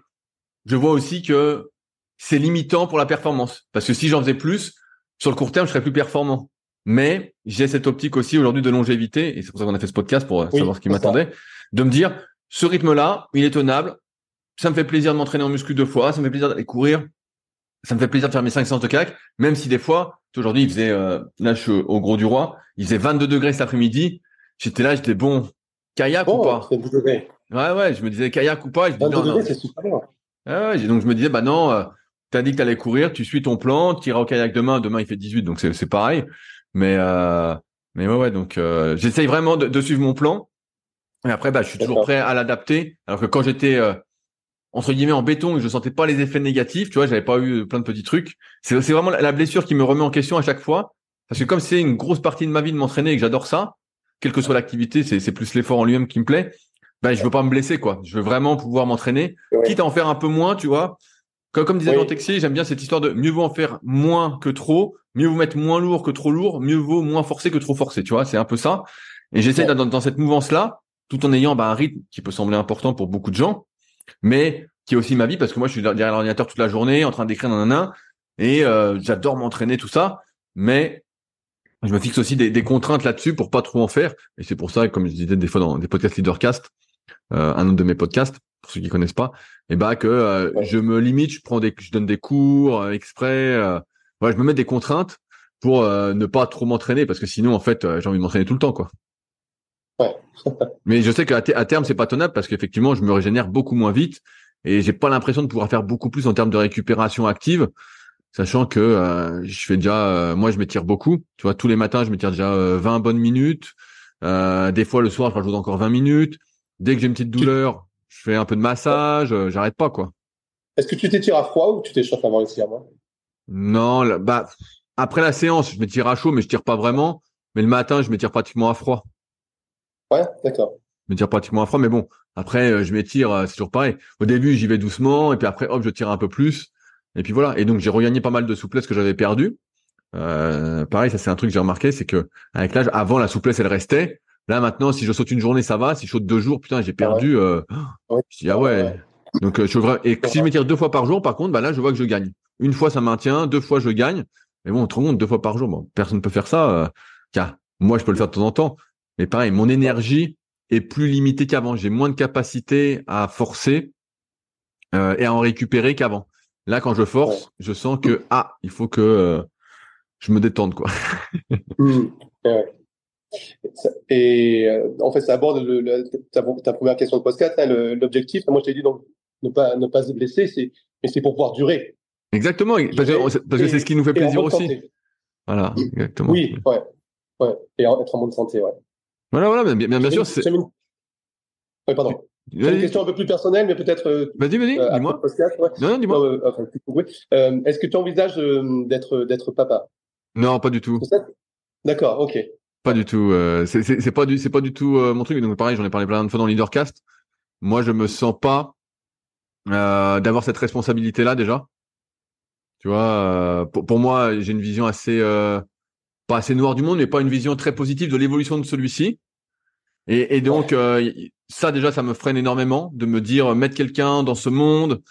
je vois aussi que c'est limitant pour la performance. Parce que si j'en faisais plus, sur le court terme, je serais plus performant. Mais j'ai cette optique aussi aujourd'hui de longévité, et c'est pour ça qu'on a fait ce podcast pour savoir ce qui m'attendait, de me dire, ce rythme-là, il est tenable. Ça me fait plaisir de m'entraîner en muscu deux fois. Ça me fait plaisir d'aller courir. Ça me fait plaisir de faire mes cinq séances de kayak, même si des fois, aujourd'hui, il faisait, euh, là, je suis au gros du roi, il faisait 22 degrés cet après-midi j'étais là, j'étais bon, kayak ou pas? Ouais, ouais, je me disais kayak ou pas. Je dis, c'est super bien. ouais, donc je me disais, bah non, euh, t'as dit que t'allais courir, tu suis ton plan, tu iras au kayak demain. Demain, il fait 18, donc c'est pareil. Mais, euh, mais ouais, ouais, donc euh, j'essaye vraiment de, de, suivre mon plan. Et après, bah, je suis toujours prêt à l'adapter. Alors que quand j'étais euh, entre guillemets en béton et je sentais pas les effets négatifs, tu vois, j'avais pas eu plein de petits trucs. C'est vraiment la blessure qui me remet en question à chaque fois. Parce que comme c'est une grosse partie de ma vie de m'entraîner et que j'adore ça, quelle que soit l'activité, c'est plus l'effort en lui-même qui me plaît. Ben, je veux pas me blesser, quoi. Je veux vraiment pouvoir m'entraîner, quitte à en faire un peu moins, tu vois. Comme, comme disait Jean Texier, j'aime bien cette histoire de mieux vaut en faire moins que trop, mieux vaut mettre moins lourd que trop lourd, mieux vaut moins forcer que trop forcer, tu vois. C'est un peu ça. Et j'essaie d'être dans, cette mouvance-là, tout en ayant bah, un rythme qui peut sembler important pour beaucoup de gens, mais qui est aussi ma vie parce que moi, je suis derrière l'ordinateur toute la journée, en train d'écrire un et euh, j'adore m'entraîner, tout ça. Mais je me fixe aussi des, des contraintes là-dessus pour pas trop en faire. Et c'est pour ça, comme je disais des fois dans des podcasts Leadercast, euh, un autre de mes podcasts, pour ceux qui connaissent pas, et bah que euh, je me limite, je prends des, je donne des cours euh, exprès. Euh, je me mets des contraintes pour ne pas trop m'entraîner parce que sinon, en fait, j'ai envie de m'entraîner tout le temps, quoi. Ouais. Mais je sais qu'à à terme, c'est pas tenable parce qu'effectivement, je me régénère beaucoup moins vite et j'ai pas l'impression de pouvoir faire beaucoup plus en termes de récupération active sachant que euh, je fais déjà, euh, moi je m'étire beaucoup, tu vois, tous les matins je m'étire déjà 20 euh, bonnes minutes, des fois le soir je rajoute encore 20 minutes, dès que j'ai une petite douleur, je fais un peu de massage, j'arrête pas quoi. Est-ce que tu t'étires à froid ou tu t'échauffes avant l'étirement Non, bah après la séance je m'étire à chaud mais je tire pas vraiment, mais le matin je m'étire pratiquement à froid. Ouais, d'accord. Je m'étire pratiquement à froid, mais bon, après je m'étire, c'est toujours pareil. Au début j'y vais doucement et puis après hop je tire un peu plus. Et puis voilà. Et donc j'ai regagné pas mal de souplesse que j'avais perdu. Euh, pareil, ça c'est un truc que j'ai remarqué, c'est que avec l'âge, avant la souplesse elle restait. Là maintenant, si je saute une journée, ça va. Si je saute deux jours, putain, j'ai perdu. Euh... Je dis ah ouais. Donc euh, je et si je m'étire deux fois par jour, par contre, bah là je vois que je gagne. Une fois ça maintient, deux fois je gagne. Mais bon, tout le monde deux fois par jour, bon, personne ne peut faire ça. Euh, car moi je peux le faire de temps en temps. Mais pareil, mon énergie est plus limitée qu'avant. J'ai moins de capacité à forcer euh, et à en récupérer qu'avant. Là, quand je force, je sens que ah, il faut que euh, je me détende quoi. Mmh. Et euh, en fait, ça aborde le, ta, première question de podcast, hein, l'objectif. Moi, je t'ai dit donc ne pas ne pas se blesser, c'est mais c'est pour pouvoir durer. Exactement, parce que c'est ce qui nous fait plaisir aussi. Voilà, exactement. Oui, ouais, ouais, et être en bonne santé, ouais. Voilà, voilà, bien, bien, sûr. Oui, pardon. C'est une question un peu plus personnelle, mais peut-être. Euh, vas-y, vas-y, euh, dis-moi. Non, non, dis-moi. Euh, Est-ce que tu envisages d'être d'être papa? Non, pas du tout. D'accord, ok. Pas du tout. c'est pas du c'est pas du tout mon truc. Donc pareil, j'en ai parlé plein de fois dans le Leadercast. Moi, je me sens pas d'avoir cette responsabilité-là déjà. Tu vois, pour, pour, moi, j'ai une vision assez pas assez noire du monde, mais pas une vision très positive de l'évolution de celui-ci. Et, et donc, ça déjà, ça me freine énormément de me dire mettre quelqu'un dans ce monde.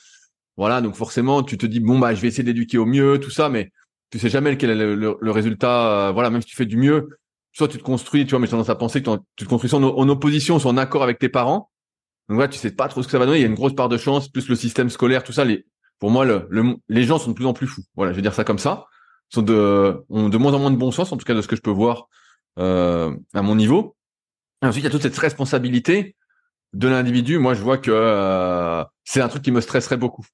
Voilà, donc forcément, tu te dis bon bah je vais essayer d'éduquer au mieux, tout ça, mais tu sais jamais quel est le, résultat. Euh, voilà, même si tu fais du mieux, soit tu te construis, tu vois, mais j'ai tendance à penser que tu te construis en, en, opposition, soit en accord avec tes parents. Donc voilà, tu sais pas trop ce que ça va donner. Il y a une grosse part de chance, plus le système scolaire, tout ça. Les, pour moi, le, les gens sont de plus en plus fous. Voilà, je vais dire ça comme ça. Sont de, ont de moins en moins de bon sens, en tout cas de ce que je peux voir euh, à mon niveau. Et ensuite, il y a toute cette responsabilité de l'individu, moi je vois que euh, c'est un truc qui me stresserait beaucoup.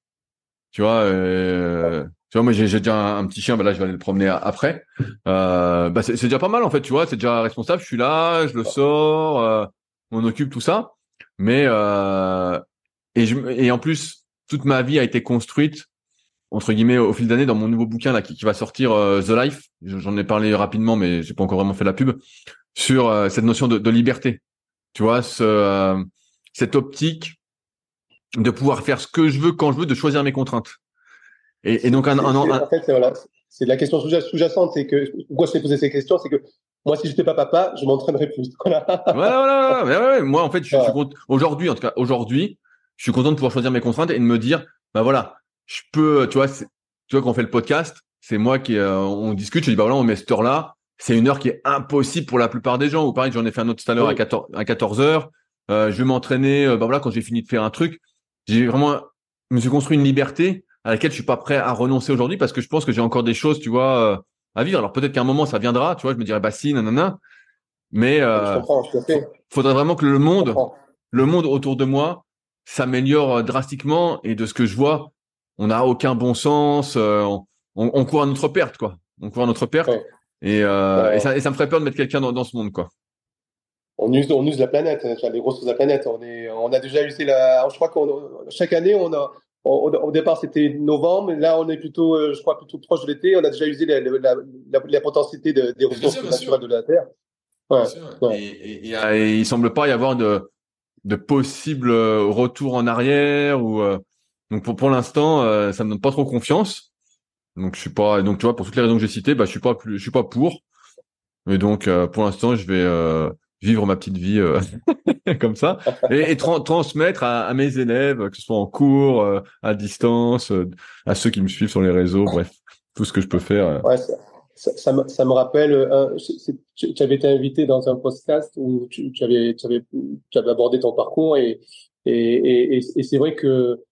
Tu vois, euh, tu vois, moi j'ai déjà un, petit chien, bah là je vais aller le promener après. Euh, bah c'est déjà pas mal en fait, tu vois, c'est déjà responsable. Je suis là, je le sors, euh, on occupe tout ça. Mais et je, et en plus toute ma vie a été construite entre guillemets au fil d'année dans mon nouveau bouquin là qui, qui va sortir The Life. J'en ai parlé rapidement, mais j'ai pas encore vraiment fait la pub sur cette notion de, de liberté. Tu vois, ce cette optique de pouvoir faire ce que je veux quand je veux, de choisir mes contraintes. Et, et donc un, un, en fait, voilà, c'est la question sous-jacente, c'est que pourquoi je t'ai posé ces questions, c'est que moi, si je n'étais pas papa, je m'entraînerais plus. Voilà, voilà, voilà. moi, en fait, je, suis aujourd'hui, en tout cas, aujourd'hui, je suis content de pouvoir choisir mes contraintes et de me dire, bah voilà, je peux, tu vois, tu vois, quand on fait le podcast, c'est moi qui, euh, on discute, je dis, bah voilà, on met cette heure-là, c'est une heure qui est impossible pour la plupart des gens. Ou pareil, j'en ai fait un autre tout à l'heure à 14, à 14 heures. Euh, je vais m'entraîner. Euh, bah voilà, quand j'ai fini de faire un truc, j'ai vraiment, je me suis construit une liberté à laquelle je suis pas prêt à renoncer aujourd'hui parce que je pense que j'ai encore des choses, tu vois, euh, à vivre. Alors peut-être qu'à un moment ça viendra, tu vois, je me dirais bah si, nanana. Mais euh, faudrait vraiment que le monde, le monde autour de moi s'améliore drastiquement et de ce que je vois, on n'a aucun bon sens, on, on, court à notre perte, quoi. On court à notre perte. Et, euh, et, ça, et ça me ferait peur de mettre quelqu'un dans, dans ce monde, quoi on use, on use la planète, les grosses de la planète. On, est, on a déjà usé la. Je crois qu'on chaque année, on a. Au, départ, c'était novembre, mais là, on est plutôt, euh, je crois, plutôt proche de l'été. On a déjà usé la, la, la, potentialité des ressources naturelles de la Terre. Ouais, Et, et, il semble pas y avoir de, de possible euh, retour en arrière ou euh, donc pour, pour l'instant, ça me donne pas trop confiance. Donc je suis pas, donc tu vois, pour toutes les raisons que j'ai citées, bah je suis pas plus, je suis pas pour. Mais donc pour l'instant, je vais vivre ma petite vie euh, comme ça et, transmettre à, mes élèves, que ce soit en cours, euh, à distance, euh, à ceux qui me suivent sur les réseaux, bref, tout ce que je peux faire. Ouais, ça, me, ça, me, rappelle, tu, avais été invité dans un podcast où tu, avais, tu, avais, tu avais abordé ton parcours et, et, et, c'est vrai que euh,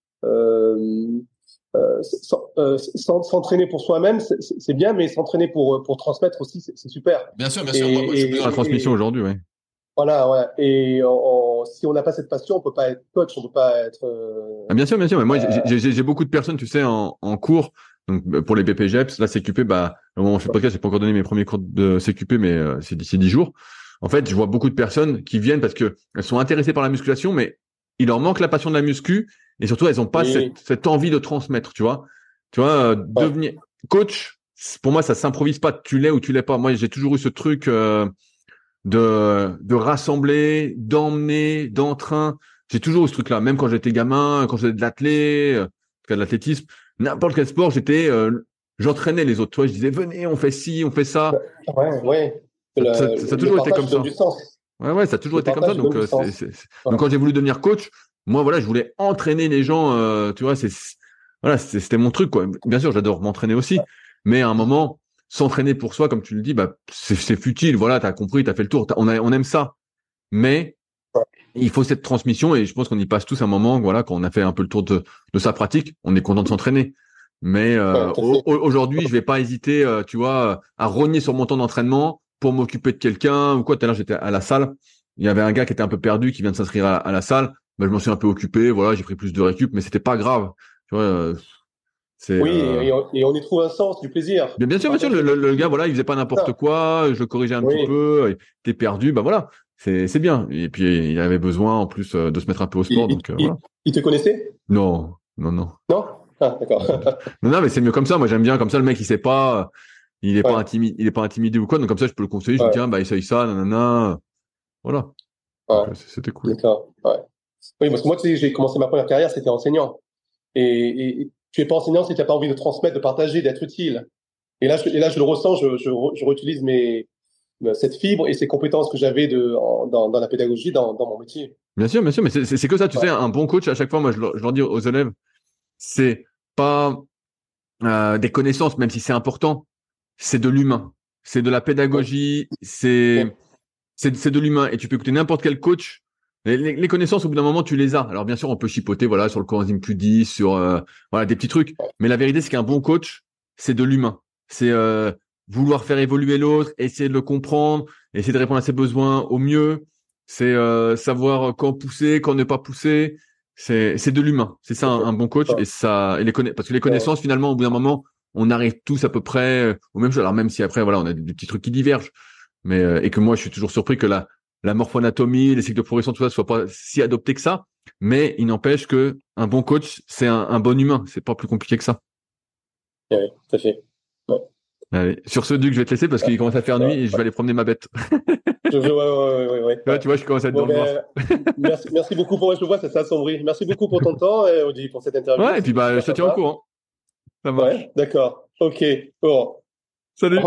s'entraîner pour soi-même, c'est bien, mais s'entraîner pour pour transmettre aussi, c'est super. Bien sûr, bien sûr. moi, je suis dans la transmission aujourd'hui, oui. Voilà, ouais. Et si on n'a pas cette passion, on peut pas être coach, on peut pas être. Euh, ah, bien sûr, bien sûr. Mais moi, euh, j'ai beaucoup de personnes, tu sais, en, en cours. Donc bah, pour les BPGEPS, la CQP, bah, au moment où je fais le podcast, j'ai pas encore donné mes premiers cours de CQP, mais euh, c'est d'ici dix jours. En fait, je vois beaucoup de personnes qui viennent parce que elles sont intéressées par la musculation, mais il leur manque la passion de la muscu et surtout elles ont pas cette, cette, envie de transmettre, tu vois. Tu vois, devenir coach, pour moi, ça s'improvise pas. Tu l'es ou tu l'es pas. Moi, j'ai toujours eu ce truc de, de rassembler, d'emmener, d'entrain. J'ai toujours eu ce truc-là, même quand j'étais gamin, quand j'étais de l'athlé, euh, de l'athlétisme, n'importe quel sport, j'étais, euh, j'entraînais les autres. Toi, je disais, venez, on fait ci, on fait ça. Ouais, ouais. Ça, a toujours été comme ça. Ouais, ouais, ça a toujours été comme ça. Donc, euh, donc quand j'ai voulu devenir coach, moi, voilà, je voulais entraîner les gens. tu vois, c'est voilà, c'était mon truc, quoi. Bien sûr, j'adore m'entraîner aussi, mais à un moment, s'entraîner pour soi, comme tu le dis, bah, c'est futile. Voilà, tu as compris, tu as fait le tour. On, on aime ça. Mais il faut cette transmission et je pense qu'on y passe tous un moment. Voilà, quand on a fait un peu le tour de, de sa pratique, on est content de s'entraîner. Mais euh, aujourd'hui, je vais pas hésiter, euh, tu vois, à rogner sur mon temps d'entraînement pour m'occuper de quelqu'un ou quoi. Tout à l'heure, j'étais à la salle. Il y avait un gars qui était un peu perdu, qui vient de s'inscrire à, la salle. Ben, je m'en suis un peu occupé. Voilà, j'ai pris plus de récup, mais c'était pas grave. Tu vois, euh, oui, euh, et, on, y trouve un sens, du plaisir. Bien, bien sûr, bien sûr. Le, gars, voilà, il faisait pas n'importe quoi. Je le corrigeais un petit peu. Il était perdu. Bah voilà, c'est bien. Et puis il avait besoin en plus euh, de se mettre un peu au sport. Il, donc, il, il te connaissait? Non, non, non. Non? Ah, d'accord. non, non, mais c'est mieux comme ça. Moi, j'aime bien comme ça. Le mec, il sait pas, il est pas intimidé, il est pas intimidé ou quoi. Donc comme ça, je peux le conseiller. Je dis tiens, bah essaye ça, nanana. Voilà. C'était cool. Ouais. Oui, parce que moi, tu sais, j'ai commencé ma première carrière, c'était enseignant. et, tu es pas enseignant si tu n'as pas envie de transmettre, de partager, d'être utile. Et là, je, et là, je le ressens, je, je, je réutilise mes, cette fibre et ces compétences que j'avais de, dans, dans, la pédagogie, dans, dans, mon métier. Bien sûr, bien sûr, mais c'est que ça, tu sais, un bon coach, à chaque fois, moi, je, je leur dis aux élèves, c'est pas euh, des connaissances, même si c'est important, c'est de l'humain, c'est de la pédagogie, c'est c'est de l'humain. Et tu peux écouter n'importe quel coach, les, connaissances, au bout d'un moment, tu les as. Alors bien sûr, on peut chipoter, voilà, sur le coenzyme Q10, sur euh, voilà des petits trucs. Mais la vérité, c'est qu'un bon coach, c'est de l'humain. C'est euh, vouloir faire évoluer l'autre, essayer de le comprendre, essayer de répondre à ses besoins au mieux. c'est euh, savoir quand pousser, quand ne pas pousser. C'est c'est de l'humain. C'est ça un, bon coach et ça et les conna parce que les connaissances finalement au bout d'un moment on arrive tous à peu près au même chose. Alors même si après voilà on a des, petits trucs qui divergent, mais euh, et que moi je suis toujours surpris que la la morphoanatomie, les cycles de progression, tout ça soit pas si adopté que ça. Mais il n'empêche que un bon coach c'est un, un bon humain. C'est pas plus compliqué que ça. Oui, tout à fait. Sur ce, Duc, je vais te laisser parce qu'il commence à faire nuit et je vais aller promener ma bête. je ouais, ouais, ouais, tu vois, je commence à être dans le ben, merci, merci beaucoup pour, je vois, ça s'assombrit. Merci beaucoup pour ton temps et Audi pour cette interview. Ouais, et puis bah, je te tiens au courant. Ça Ouais, d'accord. Ok. Bon. Salut.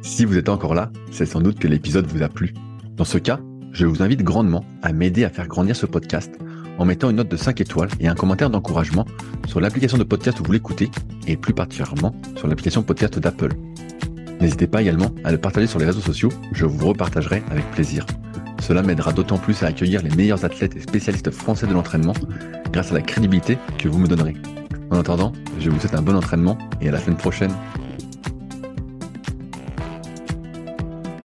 Si vous êtes encore là, c'est sans doute que l'épisode vous a plu. Dans ce cas, je vous invite grandement à m'aider à faire grandir ce podcast en mettant une note de 5 étoiles et un commentaire d'encouragement sur l'application de podcast où vous l'écoutez et plus particulièrement sur l'application podcast d'Apple. N'hésitez pas également à le partager sur les réseaux sociaux, je vous repartagerai avec plaisir. Cela m'aidera d'autant plus à accueillir les meilleurs athlètes et spécialistes français de l'entraînement grâce à la crédibilité que vous me donnerez. En attendant, je vous souhaite un bon entraînement et à la semaine prochaine.